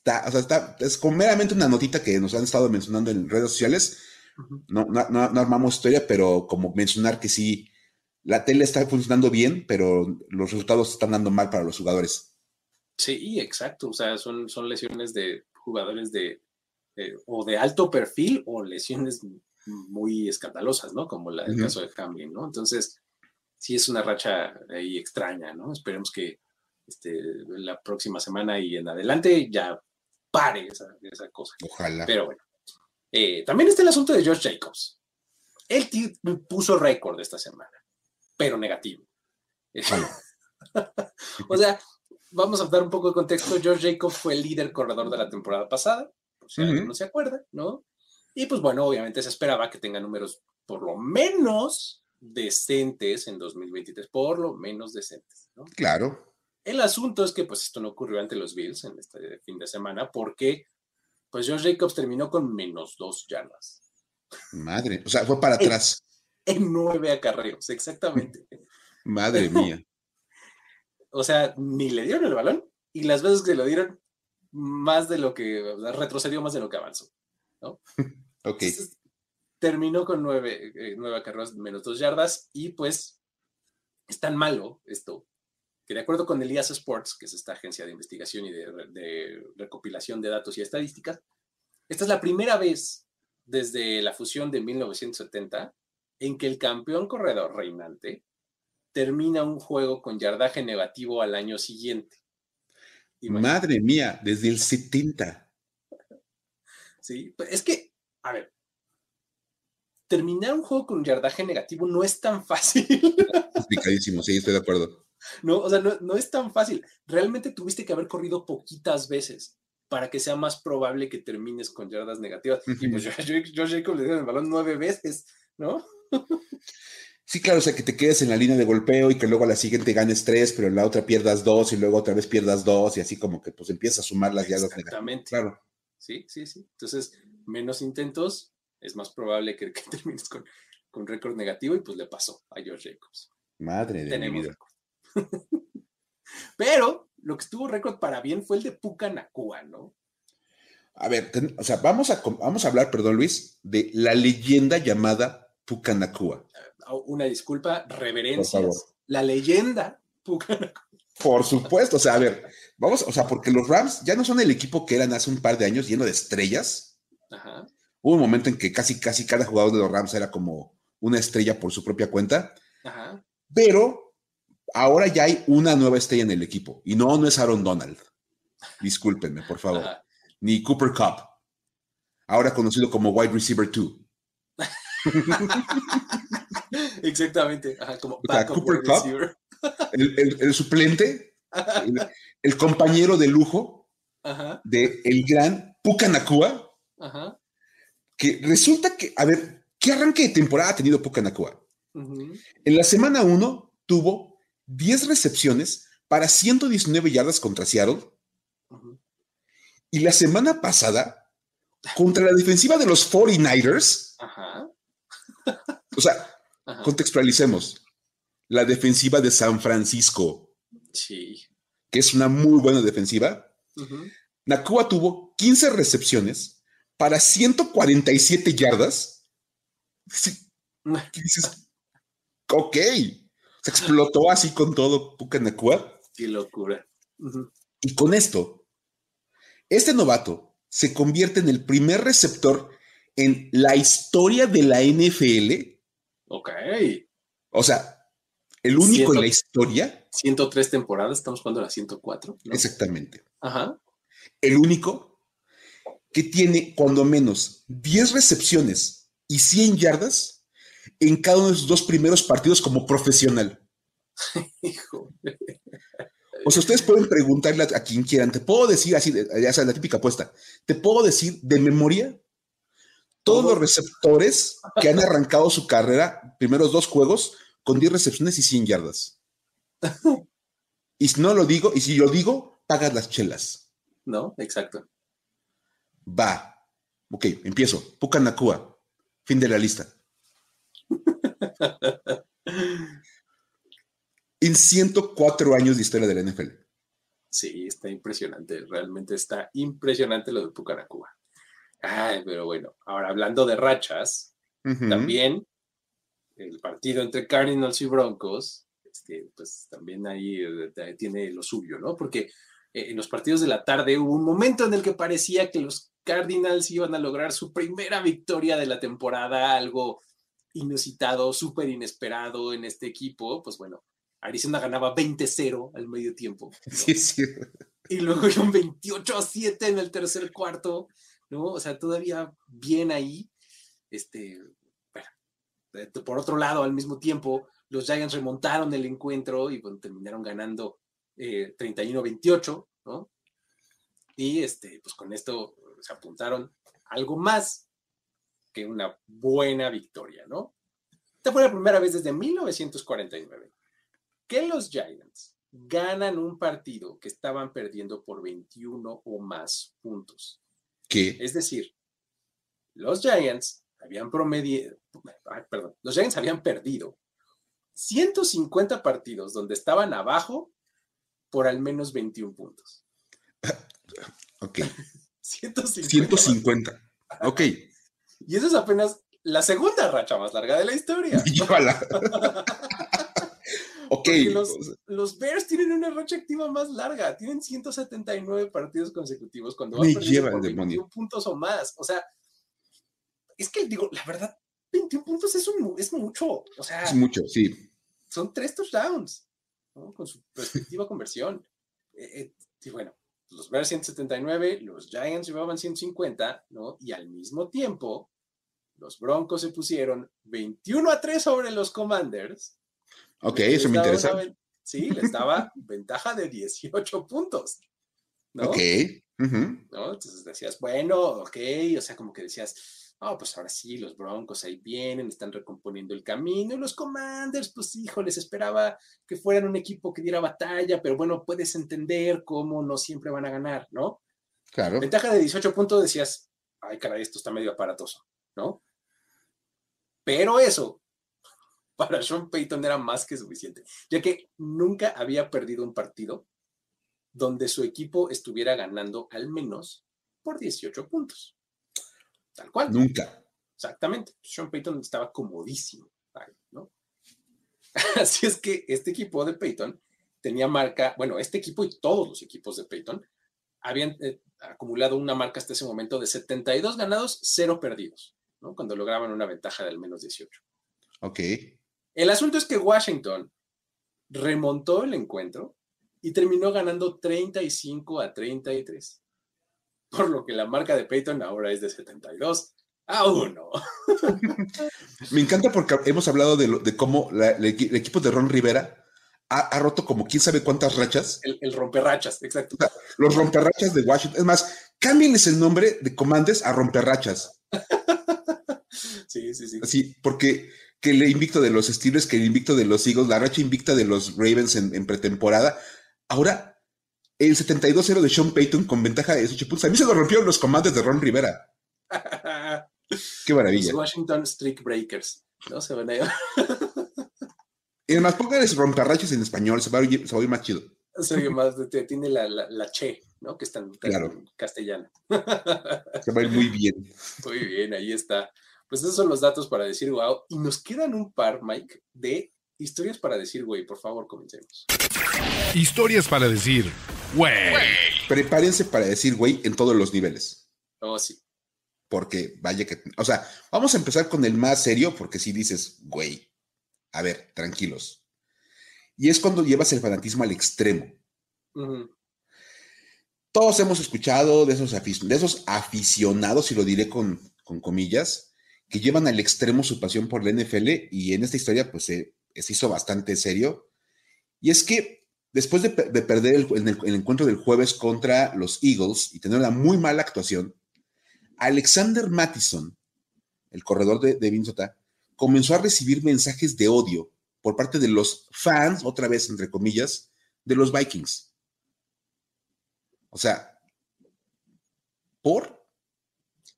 Está, o sea, está, es como meramente una notita que nos han estado mencionando en redes sociales. no, no, no, armamos historia, pero como mencionar que sí, la tele está funcionando bien, pero los resultados están dando mal para los jugadores. Sí, exacto. O sea, son, son lesiones de jugadores de o de alto perfil o lesiones muy escandalosas, ¿no? Como la, el caso de Hamlin, ¿no? Entonces, sí es una racha ahí extraña, ¿no? Esperemos que este, la próxima semana y en adelante ya pare esa, esa cosa. Ojalá. Pero bueno. Eh, también está el asunto de George Jacobs. Él puso récord esta semana, pero negativo. *laughs* o sea, vamos a dar un poco de contexto. George Jacobs fue el líder corredor de la temporada pasada, por si alguien no se acuerda, ¿no? Y pues bueno, obviamente se esperaba que tenga números por lo menos decentes en 2023, por lo menos decentes, ¿no? Claro. El asunto es que pues esto no ocurrió ante los Bills en este fin de semana porque pues George Jacobs terminó con menos dos yardas. Madre, o sea, fue para atrás. En, nueve acarreos, exactamente. *laughs* Madre mía. *laughs* o sea, ni le dieron el balón y las veces que lo dieron, más de lo que, retrocedió más de lo que avanzó, ¿no? *laughs* ok. terminó con nueve, eh, nueve acarreos, menos dos yardas y pues es tan malo esto que de acuerdo con Elias Sports, que es esta agencia de investigación y de, de recopilación de datos y estadísticas, esta es la primera vez desde la fusión de 1970 en que el campeón corredor reinante termina un juego con yardaje negativo al año siguiente. Madre mía, desde el 70. Sí, pues, es que, a ver, terminar un juego con yardaje negativo no es tan fácil. Complicadísimo, sí, estoy de acuerdo. No, o sea, no, es tan fácil. Realmente tuviste que haber corrido poquitas veces para que sea más probable que termines con yardas negativas. Y pues *laughs* Josh Jacobs le dio el balón nueve veces, ¿no? Sí, claro, o sea, que te quedes en la línea de golpeo y que luego a la siguiente ganes tres, pero en la otra pierdas dos y luego otra vez pierdas dos y así como que pues empiezas a sumar las yardas Exactamente. Claro. Sí, sí, sí. Entonces, menos intentos, es más probable que, termines con, con récord negativo y pues le pasó a George Jacobs. Madre de mi vida. *laughs* pero lo que estuvo récord para bien fue el de Pucanacua, ¿no? A ver, o sea, vamos a, vamos a hablar, perdón Luis, de la leyenda llamada Pucanacua una disculpa, reverencias. La leyenda Por supuesto, o sea, a ver, vamos, o sea, porque los Rams ya no son el equipo que eran hace un par de años lleno de estrellas. Hubo un momento en que casi, casi cada jugador de los Rams era como una estrella por su propia cuenta. Pero ahora ya hay una nueva estrella en el equipo. Y no, no es Aaron Donald. Discúlpenme, por favor. Ni Cooper Cup. Ahora conocido como Wide Receiver 2. *laughs* Exactamente. como Cooper Cup, el, suplente, el, compañero de lujo de el gran Pucanacua, que resulta que, a ver, ¿qué arranque de temporada ha tenido Pucanacua? En la semana 1 tuvo 10 recepciones para 119 yardas contra Seattle. Y la semana pasada, contra la defensiva de los 49ers, o sea, Contextualicemos. La defensiva de San Francisco. Sí. Que es una muy buena defensiva. Nakua tuvo 15 recepciones para 147 yardas. dices, *laughs* ok. Se explotó así con todo Puka Nakua. Qué locura. Y con esto, este novato se convierte en el primer receptor en la historia de la NFL Ok. O sea, el único en la historia. 103 temporadas, estamos jugando a la 104. Exactamente. Ajá. El único que tiene cuando menos 10 recepciones y 100 yardas en cada uno de sus dos primeros partidos como profesional. *laughs* O sea, ustedes pueden preguntarle a, quien quieran. Te puedo decir así, ya sea la típica apuesta. Te puedo decir de memoria todos los receptores que han arrancado su carrera, primeros dos juegos, con 10 recepciones y 100 yardas. y si no lo digo, y si lo digo, pagas las chelas. No, exacto. Va. Ok, empiezo. Pucanacua. Fin de la lista. *laughs* en 104 años de historia de la NFL. Sí, está impresionante. Realmente está impresionante lo de Pucanacua. Ay, pero bueno, ahora hablando de rachas, también el partido entre Cardinals y Broncos, este, pues también ahí eh, tiene lo suyo, ¿no? Porque eh, en los partidos de la tarde hubo un momento en el que parecía que los Cardinals iban a lograr su primera victoria de la temporada, algo inusitado, súper inesperado en este equipo. Pues bueno, Arizona ganaba 20-0 al medio tiempo. *laughs* Sí, sí. Y luego un 28-7 en el tercer cuarto. ¿no? O sea, todavía bien ahí. Este, bueno, por otro lado, al mismo tiempo, los Giants remontaron el encuentro y terminaron ganando 31-28, eh, ¿no? Y este, pues con esto se apuntaron algo más que una buena victoria, ¿no? Esta fue la primera vez desde 1949 que los Giants ganan un partido que estaban perdiendo por 21 o más puntos. Es decir, los Giants habían promedio, perdón, los Giants habían perdido 150 partidos donde estaban abajo por al menos 21 puntos. Ok. *laughs* 150. 150. Ok. Y eso es apenas la segunda racha más larga de la historia. *laughs* *laughs* Ok. Los, los, Bears tienen una racha activa más larga, tienen 179 partidos consecutivos cuando van lleva por 21 puntos o más. O sea, es que digo, la verdad, 21 puntos es, un, es mucho. O sea, es mucho, sí. Son tres touchdowns, ¿no? Con su respectiva conversión. Eh, eh, y bueno, los Bears 179, los Giants llevaban 150, ¿no? Y al mismo tiempo, los Broncos se pusieron 21 a 3 sobre los Commanders. Ok, eso me interesa. sí, les daba *laughs* ventaja de 18 puntos. ¿no? Ok. ¿no? Entonces decías, bueno, ok, o sea, como que decías, oh, pues ahora sí, los Broncos ahí vienen, están recomponiendo el camino, y los Commanders, pues hijo, les esperaba que fueran un equipo que diera batalla, pero bueno, puedes entender cómo no siempre van a ganar, ¿no? Claro. Ventaja de 18 puntos decías, ay, caray, esto está medio aparatoso, ¿no? Pero eso *laughs* para Sean Payton era más que suficiente, ya que nunca había perdido un partido donde su equipo estuviera ganando al menos por 18 puntos. Tal cual. Nunca. Exactamente. Sean Payton estaba comodísimo. ¿no? *laughs* Así es que este equipo de Payton tenía marca, bueno, este equipo y todos los equipos de Payton habían eh, acumulado una marca hasta ese momento de 72 ganados, 0 perdidos. Cuando lograban una ventaja de al menos 18. Ok. El asunto es que Washington remontó el encuentro y terminó ganando 35 a 33. Por lo que la marca de Peyton ahora es de 72 a 1. *laughs* Me encanta porque hemos hablado de, cómo el, equipo de Ron Rivera ha, roto como quién sabe cuántas rachas. El, el romperrachas, exacto. los romperrachas de Washington. Es más, cámbienles el nombre de Comandes a romperrachas. *laughs* Sí, sí, sí. Así, porque que el invicto de los Steelers, que el invicto de los Eagles, la racha invicta de los Ravens en, pretemporada. Ahora, el 72-0 de Sean Payton con ventaja de 18 puntos. A mí se lo rompieron los comandos de Ron Rivera. *laughs* Qué maravilla. Los Washington Streak Breakers. ¿no? Se van a Y además, *laughs* pónganles romperrachas en español, se va, a oír, más chido. Se oye más, tiene la, la, che, ¿no? Que está en, claro. castellano. Se va a ir muy bien. *laughs* Muy bien, ahí está. Pues esos son los datos para decir wow. Y nos quedan un par, Mike, de historias para decir güey. Por favor, comencemos. Historias para decir güey. Prepárense para decir güey en todos los niveles. Oh, sí. Porque vaya que. O sea, vamos a empezar con el más serio, porque si dices güey. A ver, tranquilos. Y es cuando llevas el fanatismo al extremo. Todos hemos escuchado de esos, aficionados, y lo diré con, con comillas, que llevan al extremo su pasión por la NFL y en esta historia pues se, hizo bastante serio. Y es que después de, perder el, encuentro del jueves contra los Eagles y tener una muy mala actuación, Alexander Mattison, el corredor de, de Minnesota, comenzó a recibir mensajes de odio por parte de los fans, otra vez entre comillas, de los Vikings. O sea, ¿por?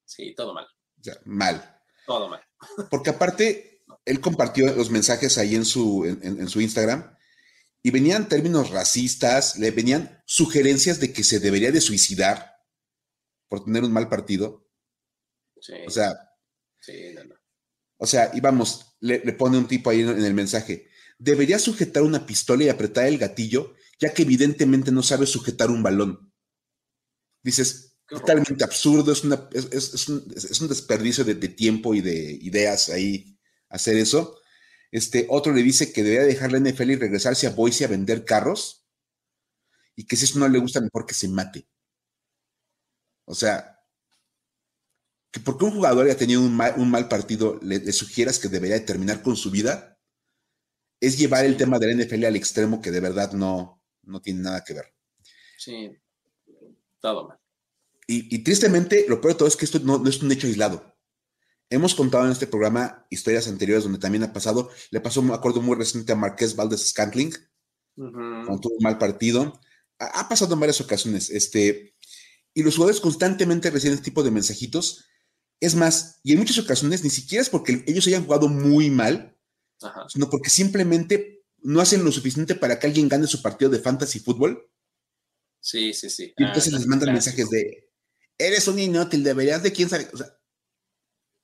Sí, todo mal. O sea, mal. Todo mal. Porque aparte, él compartió los mensajes ahí en su, en, su Instagram y venían términos racistas, le venían sugerencias de que se debería de suicidar por tener un mal partido. Sí. O sea. Sí, no, no. O sea, y vamos, le, pone un tipo ahí en, el mensaje. Debería sujetar una pistola y apretar el gatillo, ya que evidentemente no sabe sujetar un balón. Dices, totalmente absurdo, es, una, es, un, desperdicio de, tiempo y de ideas ahí hacer eso. Este, otro le dice que debería dejar la NFL y regresarse a Boise a vender carros y que si eso no le gusta, mejor que se mate. O sea, que porque un jugador haya tenido un mal, partido le, sugieras que debería terminar con su vida, es llevar el tema de la NFL al extremo que de verdad no, no tiene nada que ver. Sí, todo mal. Y, tristemente, lo peor de todo es que esto no, es un hecho aislado. Hemos contado en este programa historias anteriores donde también ha pasado. Le pasó, me acuerdo muy reciente a Marqués Valdez Scantling, cuando tuvo un mal partido. Ha, pasado en varias ocasiones. Este, y los jugadores constantemente reciben este tipo de mensajitos. Es más, y en muchas ocasiones ni siquiera es porque ellos hayan jugado muy mal, sino porque simplemente no hacen lo suficiente para que alguien gane su partido de fantasy fútbol. Sí, sí, sí. Y entonces ah, les mandan mensajes de, eres un inútil, deberías de quién sabe.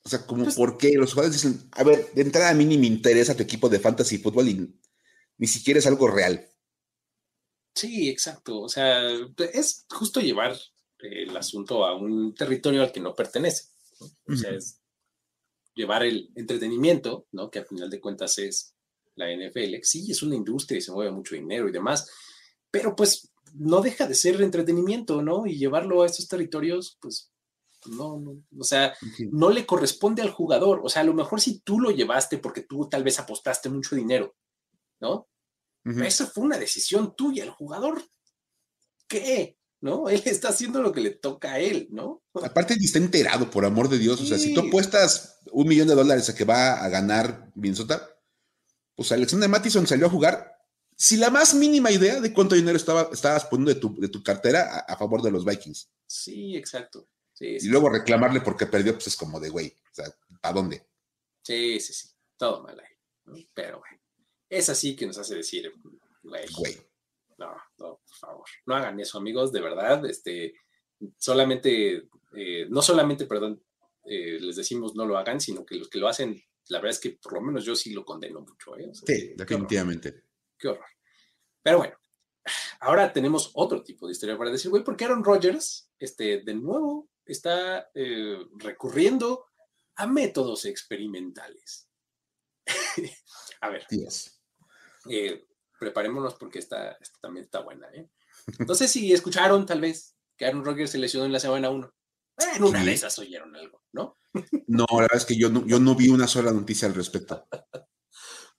O sea, como pues por qué los jugadores dicen, a ver, de entrada a mí ni me interesa tu equipo de fantasy fútbol y ni siquiera es algo real. Sí, exacto. O sea, es justo llevar el asunto a un territorio al que no pertenece. O sea, es llevar el entretenimiento, ¿no? Que al final de cuentas es la NFL. Sí, es una industria y se mueve mucho dinero y demás, pero pues no deja de ser entretenimiento, ¿no? Y llevarlo a estos territorios, pues no, no, o sea, no le corresponde al jugador. O sea, a lo mejor si tú lo llevaste porque tú tal vez apostaste mucho dinero, ¿no? Esa fue una decisión tuya, el jugador. ¿Qué? ¿No? *laughs* Él está haciendo lo que le toca a él, ¿no? *laughs* Aparte, está enterado, por amor de Dios. O sea, si tú apuestas un millón de dólares a que va a ganar Minnesota, pues Alexander Mattison salió a jugar sin la más mínima idea de cuánto dinero estaba, estabas poniendo de tu, de tu cartera a, favor de los Vikings. Sí, exacto. y luego reclamarle porque perdió, pues es como de, güey, o sea, ¿a dónde? Sí, sí, sí, todo mal ahí. Pero, güey, es así que nos hace decir, güey, no, no, por favor, no hagan eso, amigos, de verdad, este, solamente, eh, no solamente, perdón, eh, les decimos no lo hagan, sino que los que lo hacen, la verdad es que por lo menos yo sí lo condeno mucho. ¿eh? sí, definitivamente. Qué horror. Pero bueno, ahora tenemos otro tipo de historia para decir, güey, porque Aaron Rodgers, este, de nuevo, está recurriendo a métodos experimentales. *laughs* a ver. Dios. Eh, preparémonos porque esta, también está buena. ¿eh? No sé si escucharon tal vez que Aaron Rodgers se lesionó en la semana 1. En una de esas oyeron algo, ¿no? No, la verdad es que yo no, yo no vi una sola noticia al respecto. *laughs*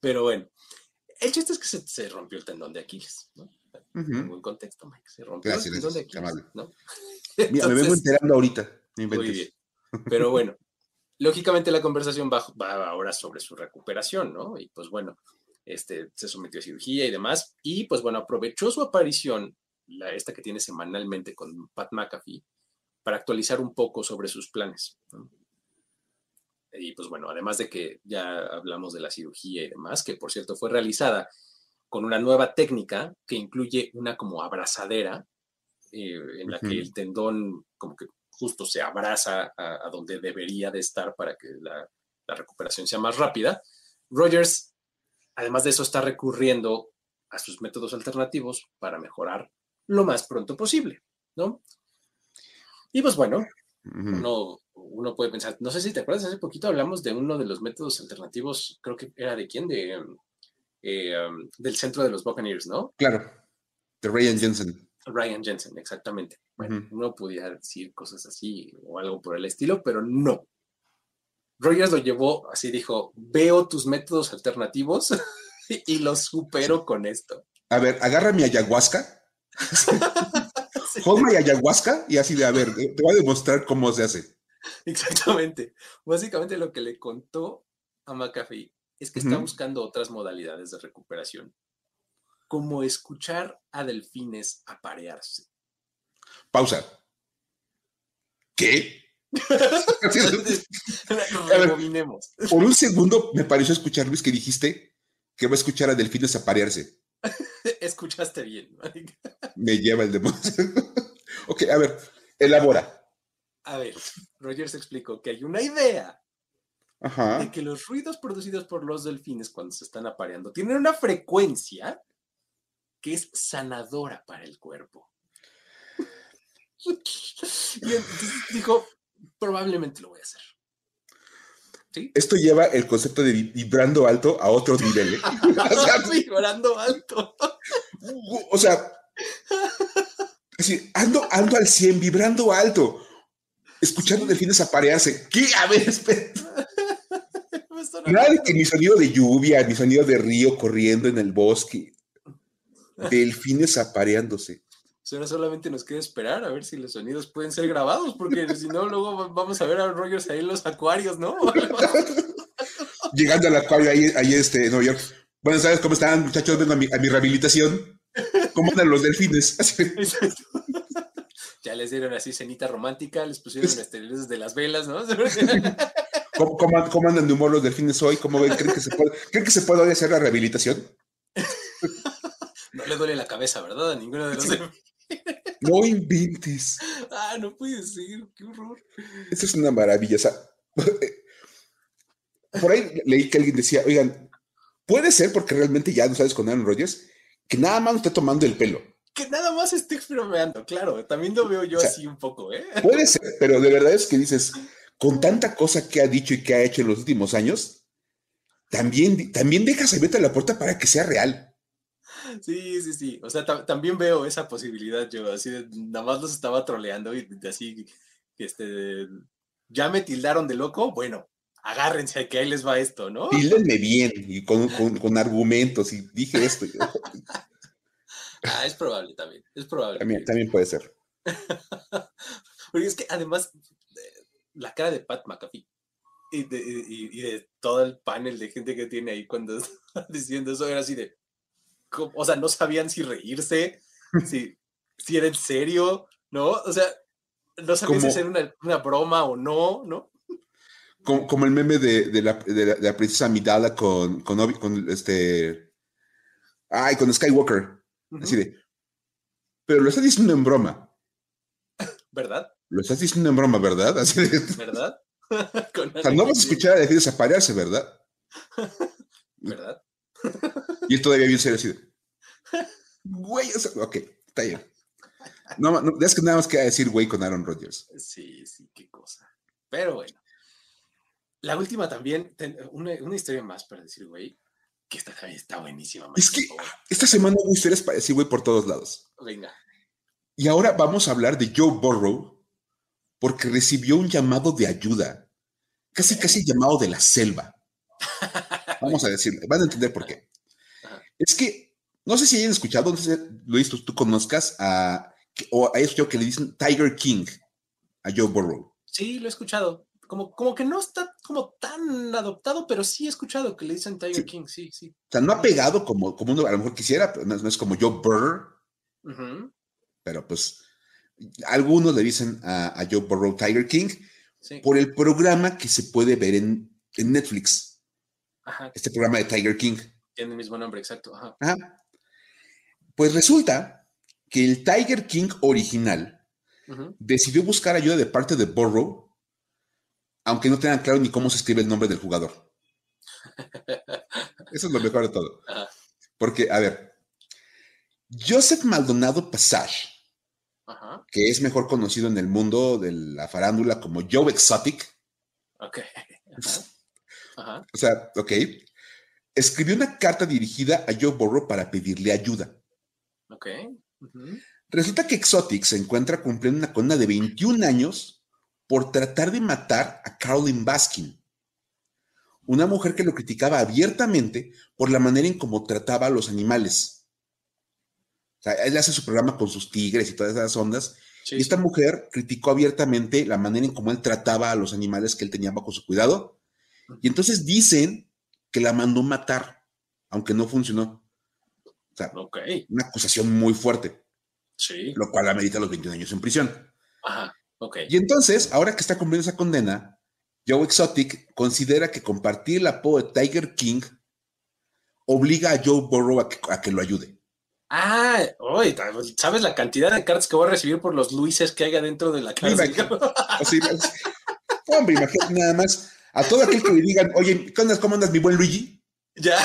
Pero bueno, el chiste es que se, rompió el tendón de Aquiles, ¿no? En buen contexto, Mike. Se rompió el tendón de Aquiles. ¿no? *laughs* Mira, me vengo enterando ahorita. Muy bien. Pero *laughs* bueno, lógicamente la conversación va, va, ahora sobre su recuperación, ¿no? Y pues bueno, este, se sometió a cirugía y demás, y pues bueno, aprovechó su aparición, la, esta que tiene semanalmente con Pat McAfee, para actualizar un poco sobre sus planes. Y pues bueno, además de que ya hablamos de la cirugía y demás, que por cierto fue realizada con una nueva técnica que incluye una como abrazadera, eh, en la que el tendón como que justo se abraza a, donde debería de estar para que la, la recuperación sea más rápida. Rogers Además de eso, está recurriendo a sus métodos alternativos para mejorar lo más pronto posible, ¿no? Y pues bueno, uno, puede pensar, no sé si te acuerdas, hace poquito hablamos de uno de los métodos alternativos, creo que era de quién, de, eh, um, del centro de los Buccaneers, ¿no? Claro, de Ryan Jensen. Ryan Jensen, exactamente. Bueno, uno pudiera decir cosas así o algo por el estilo, pero no. Rogers lo llevó, así dijo, veo tus métodos alternativos *laughs* y los supero con esto. A ver, agarra mi ayahuasca. *laughs* sí. ayahuasca y así de, a ver, te voy a demostrar cómo se hace. *laughs* Exactamente. Básicamente lo que le contó a McAfee es que está buscando otras modalidades de recuperación, como escuchar a delfines aparearse. Pausa. ¿Qué? *laughs* *laughs* por un segundo me pareció escuchar, Luis, que dijiste que va a escuchar a delfines aparearse. Escuchaste bien. me lleva el demonio. ok, a ver, elabora. A ver, Rogers explicó que hay una idea de que los ruidos producidos por los delfines cuando se están apareando tienen una frecuencia que es sanadora para el cuerpo. y entonces dijo, probablemente lo voy a hacer. Esto lleva el concepto de vibrando alto a otro nivel. ¿eh? *laughs* *laughs* vibrando alto. o sea, ando, ando al 100, vibrando alto, escuchando delfines aparearse. ¿Qué? A ver, espera. Nada de que ni sonido de lluvia, ni sonido de río corriendo en el bosque. Delfines apareándose ahora solamente nos queda esperar a ver si los sonidos pueden ser grabados, porque si no, luego vamos a ver a Rogers ahí en los acuarios, ¿no? *laughs* Llegando al acuario ahí, ahí este, en Nueva York. Bueno, ¿sabes cómo están, muchachos? Vengo a mi, rehabilitación. ¿Cómo andan los delfines? *laughs* ya les dieron así cenita romántica, les pusieron este, de las velas, ¿no? *laughs* ¿Cómo, andan de humor los delfines hoy? ¿Cómo ven? ¿Creen que se puede, ¿creen que se puede hacer la rehabilitación? No le duele la cabeza, ¿verdad? A ninguno de los delfines. No inventes. Ah, no puede ser, qué horror. Esto es una maravilla. *laughs* por ahí leí que alguien decía, oigan, Puede ser porque realmente ya no sabes con Aaron Rodgers que nada más no esté tomando el pelo. Que nada más esté experimentando, claro. También lo veo yo O sea, así un poco, ¿eh? *laughs* Puede ser, pero de verdad es que dices, con tanta cosa que ha dicho y que ha hecho en los últimos años, también, también dejas abierta la puerta para que sea real. Sí, sí, sí. O sea, ta- también veo esa posibilidad yo, así de, nada más los estaba troleando y de así, este, ya me tildaron de loco, bueno, agárrense que ahí les va esto, ¿no? Pílenme bien y con, con- con argumentos y dije esto. y- *laughs* Ah, es probable también, es probable. También, también puede ser. *laughs* Porque es que además, eh, la cara de Pat McAfee y de, y- y de todo el panel de gente que tiene ahí cuando *laughs* estaba diciendo eso era así de, ¿cómo? o sea, no sabían si reírse, si, si era en serio, ¿no? O sea, no sabían si hacer una, una broma o no, ¿no? Como, como el meme de, de la, de la- de la princesa Amidala con, con, Obi- con este. Ay, con Skywalker. Así de. Pero lo estás diciendo en broma. ¿Verdad? Lo estás diciendo en broma, ¿verdad? Así de. ¿Verdad? *laughs* Con O sea, no vas a escuchar a decir desaparecerse, ¿verdad? ¿Verdad? Y él todavía bien serio así de. Güey, o sea, ok, está bien. No, no, es que nada más queda decir güey con Aaron Rodgers. Sí, sí, qué cosa. Pero bueno. La última también, ten- una, una historia más para decir, güey, que esta también está buenísima. Es que esta semana hubo historias para decir güey por todos lados. Venga. Y ahora vamos a hablar de Joe Burrow porque recibió un llamado de ayuda. Casi, casi llamado de la selva. *laughs* Vamos a decirle, van a entender por qué. Es que, no sé si hayan escuchado, no sé si Luis, tú, tú conozcas a, o hay escuchado que le dicen Tiger King a Joe Burrow. Sí, lo he escuchado. Como, como que no está como tan adoptado, pero sí he escuchado que le dicen Tiger Sí. King, sí, sí. O sea, no ha pegado como, como uno a lo mejor quisiera, pero no, no es como Joe Burr, pero pues algunos le dicen a, a Joe Burrow Tiger King sí. por el programa que se puede ver en, en Netflix, Ajá, este programa de Tiger King. tiene el mismo nombre, exacto. Ajá. Ajá. Pues resulta que el Tiger King original decidió buscar ayuda de parte de Burrow, aunque no tengan claro ni cómo se escribe el nombre del jugador. *laughs* Eso es lo mejor de todo. Porque, a ver, Joseph Maldonado Passage, Ajá, que es mejor conocido en el mundo de la farándula como Joe Exotic, ok. Ajá. Ajá. o sea, ok, escribió una carta dirigida a Joe Burrow para pedirle ayuda. Ok. Resulta que Exotic se encuentra cumpliendo una condena de 21 años por tratar de matar a Carolyn Baskin, una mujer que lo criticaba abiertamente por la manera en cómo trataba a los animales. O sea, él hace su programa con sus tigres y todas esas ondas, Sí, y esta mujer criticó abiertamente la manera en cómo él trataba a los animales que él tenía bajo su cuidado. Y entonces dicen que la mandó matar, aunque no funcionó. O sea, una acusación muy fuerte, Sí. lo cual amerita los 21 años en prisión. Ajá. Y entonces, ahora que está cumpliendo esa condena, Joe Exotic considera que compartir el apodo de Tiger King obliga a Joe Burrow a que, a que lo ayude. Ah, oye, ¿sabes la cantidad de cartas que voy a recibir por los Luises que haya dentro de la cárcel? O sea, es- hombre, imagínate nada más a todo aquel que le digan, oye. ¿Cómo andas, mi buen Luigi? ya.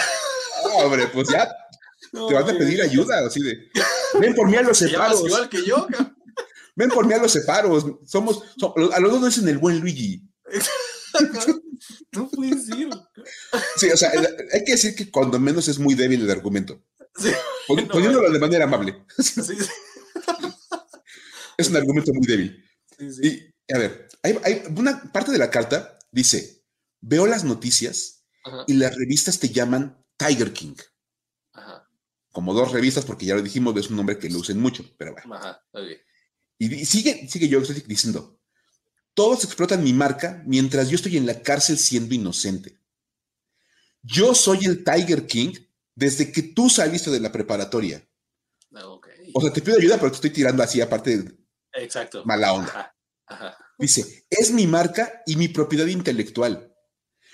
Hombre, pues ya No, te van a pedir ayuda, así de, ven por mí a los separos, igual que yo, cabrón. Ven por mí a los separos, somos, so- a los dos dicen el buen Luigi. No puedes ir. Sí, o sea, hay que decir que cuando menos es muy débil el argumento, Sí, pon- No, poniéndolo de manera amable. sí, sí, Es un argumento muy débil. Y, a ver, hay, hay una parte de la carta dice, veo las noticias Ajá, y las revistas te llaman Tiger King. ajá, Como dos revistas, porque ya lo dijimos, es un nombre que lo usen mucho, pero bueno. ajá, ok. Y, sigue, sigue yo diciendo, todos explotan mi marca mientras yo estoy en la cárcel siendo inocente. Yo soy el Tiger King desde que tú saliste de la preparatoria. Ah, ok. O sea, te pido ayuda, pero te estoy tirando así, aparte, de Exacto. mala onda. Ajá, ajá. Dice, es mi marca y mi propiedad intelectual.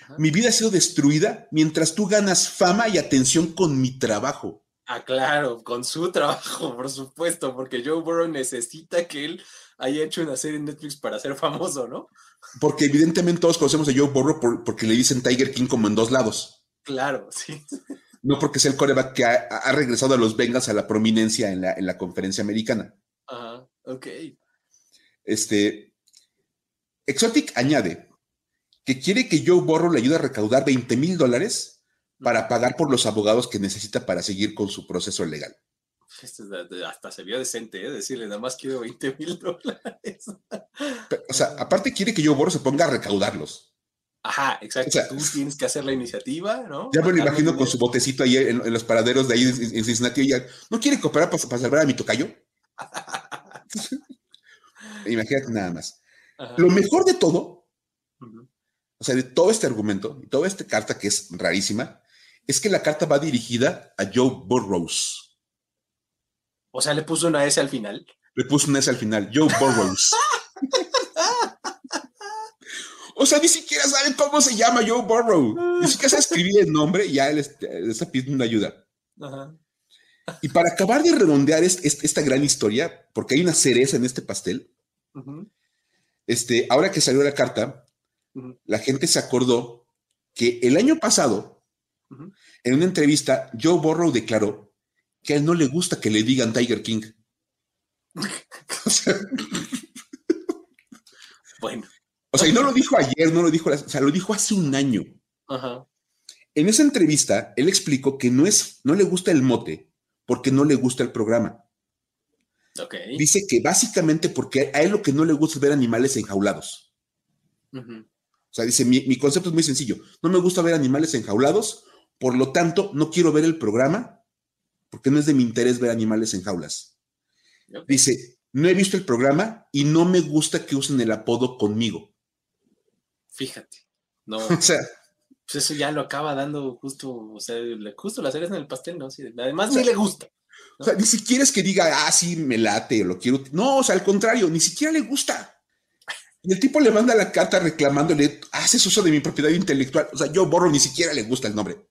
Ajá. Mi vida ha sido destruida mientras tú ganas fama y atención con mi trabajo. Ah, claro, con su trabajo, por supuesto, porque Joe Burrow necesita que él haya hecho una serie en Netflix para ser famoso, ¿no? Porque evidentemente todos conocemos a Joe Burrow por- porque le dicen Tiger King como en dos lados. Claro, sí. No porque sea el coreback que ha, regresado a los Bengals a la prominencia en la, en la conferencia americana. Ajá, ok. Este, Exotic añade que quiere que Joe Burrow le ayude a recaudar 20 mil dólares para pagar por los abogados que necesita para seguir con su proceso legal. Hasta se vio decente, ¿eh? Decirle, nada más quiero 20 mil *laughs* dólares. o sea, aparte quiere que Joe Burrow se ponga a recaudarlos. Ajá, exacto. Tú tienes que hacer la iniciativa, ¿no? Ya me lo imagino con su botecito ahí en, los paraderos de ahí en, Cincinnati. ya, ¿No quiere cooperar para, salvar a mi tocayo? *laughs* Imagínate nada más. Lo mejor de todo, o sea, de todo este argumento, y toda esta carta que es rarísima, es que la carta va dirigida a Joe Burrows. O sea, le puso una S al final. Le puso una S al final, Joe Burrows. o sea, ni siquiera sabe cómo se llama Joe Burrow. Ni siquiera sabe escribir el nombre y ya él está pidiendo una ayuda. Y para acabar de redondear esta gran historia, porque hay una cereza en este pastel, este, ahora que salió la carta, la gente se acordó que el año pasado, en una entrevista, Joe Burrow declaró que a él no le gusta que le digan Tiger King. *laughs* bueno. O sea, y no lo dijo ayer, no lo dijo, o sea, lo dijo hace un año. En esa entrevista, él explicó que no es, no le gusta el mote porque no le gusta el programa. Dice que básicamente porque a él lo que no le gusta es ver animales enjaulados. O sea, dice, mi, concepto es muy sencillo. No me gusta ver animales enjaulados, por lo tanto, no quiero ver el programa porque no es de mi interés ver animales en jaulas. Dice, no he visto el programa y no me gusta que usen el apodo conmigo. Fíjate. No. *laughs* o sea, pues eso ya lo acaba dando justo, o sea, justo las cereza en el pastel, ¿no? además, ni le gusta. O sea, ni siquiera es que diga, ah, sí, me late o lo quiero. No, o sea, al contrario, ni siquiera le gusta. Y el tipo le manda la carta reclamándole, haces uso de mi propiedad intelectual. O sea, yo borro, ni siquiera le gusta el nombre.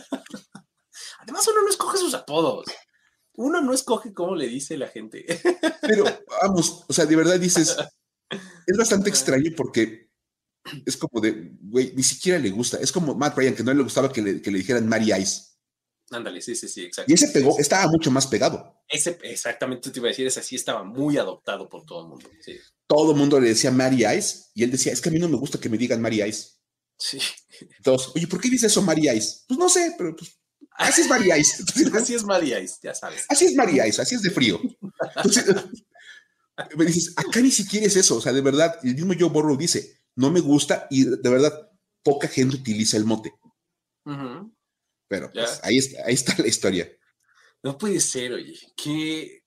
*laughs* Además, uno no escoge sus apodos. Uno no escoge cómo le dice la gente. Pero vamos, o sea, de verdad dices, *laughs* es bastante extraño porque es como de, güey, ni siquiera le gusta. Es como Matt Ryan, que no le gustaba que le, que le dijeran Mary Ice. Ándale, sí, sí, sí, exacto. Y ese pegó, estaba mucho más pegado. Ese, exactamente, te iba a decir, ese sí estaba muy adoptado por todo el mundo. Todo el mundo le decía Mary Ice y él decía, es que a mí no me gusta que me digan Mary Ice. Sí. Entonces, oye, ¿por qué dice eso Mary Ice? Pues no sé, pero pues, así es Mary Ice. *laughs* así es Mary Ice, ya sabes. Así es Mary Ice, así es de frío. Entonces, *laughs* me dices, acá ni siquiera es eso, o sea, de verdad, el mismo Joe Borrow dice, no me gusta y de verdad, poca gente utiliza el mote. Pero pues, ahí, está, ahí está la historia. No puede ser, oye, qué,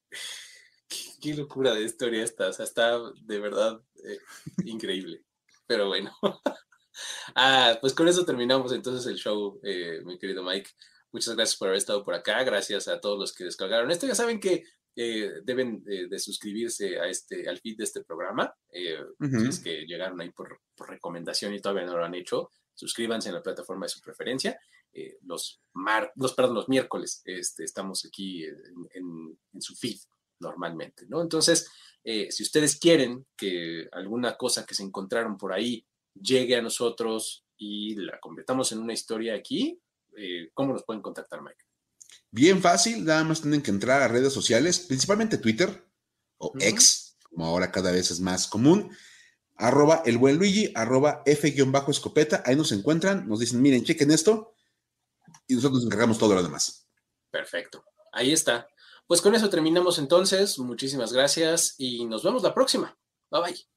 qué, locura de historia esta, o sea, está de verdad eh, increíble. Pero bueno. *laughs* ah, pues con eso terminamos entonces el show, eh, mi querido Mike. Muchas gracias por haber estado por acá. Gracias a todos los que descargaron esto. Ya saben que eh, deben de suscribirse a este, al feed de este programa. Si es que llegaron ahí por, por, recomendación y todavía no lo han hecho, suscríbanse en la plataforma de su preferencia. Eh, los, mar, los, perdón, los miércoles este, estamos aquí en, su feed normalmente, ¿no? Entonces, eh, si ustedes quieren que alguna cosa que se encontraron por ahí llegue a nosotros y la convertamos en una historia aquí, eh, ¿cómo nos pueden contactar, Mike? Bien fácil, nada más tienen que entrar a redes sociales, principalmente Twitter o X, como ahora cada vez es más común arroba el buen Luigi, arroba F-escopeta, ahí nos encuentran, nos dicen, miren, chequen esto, y nosotros nos encargamos todo lo demás. Perfecto, ahí está. Pues con eso terminamos entonces, muchísimas gracias y nos vemos la próxima. Bye bye.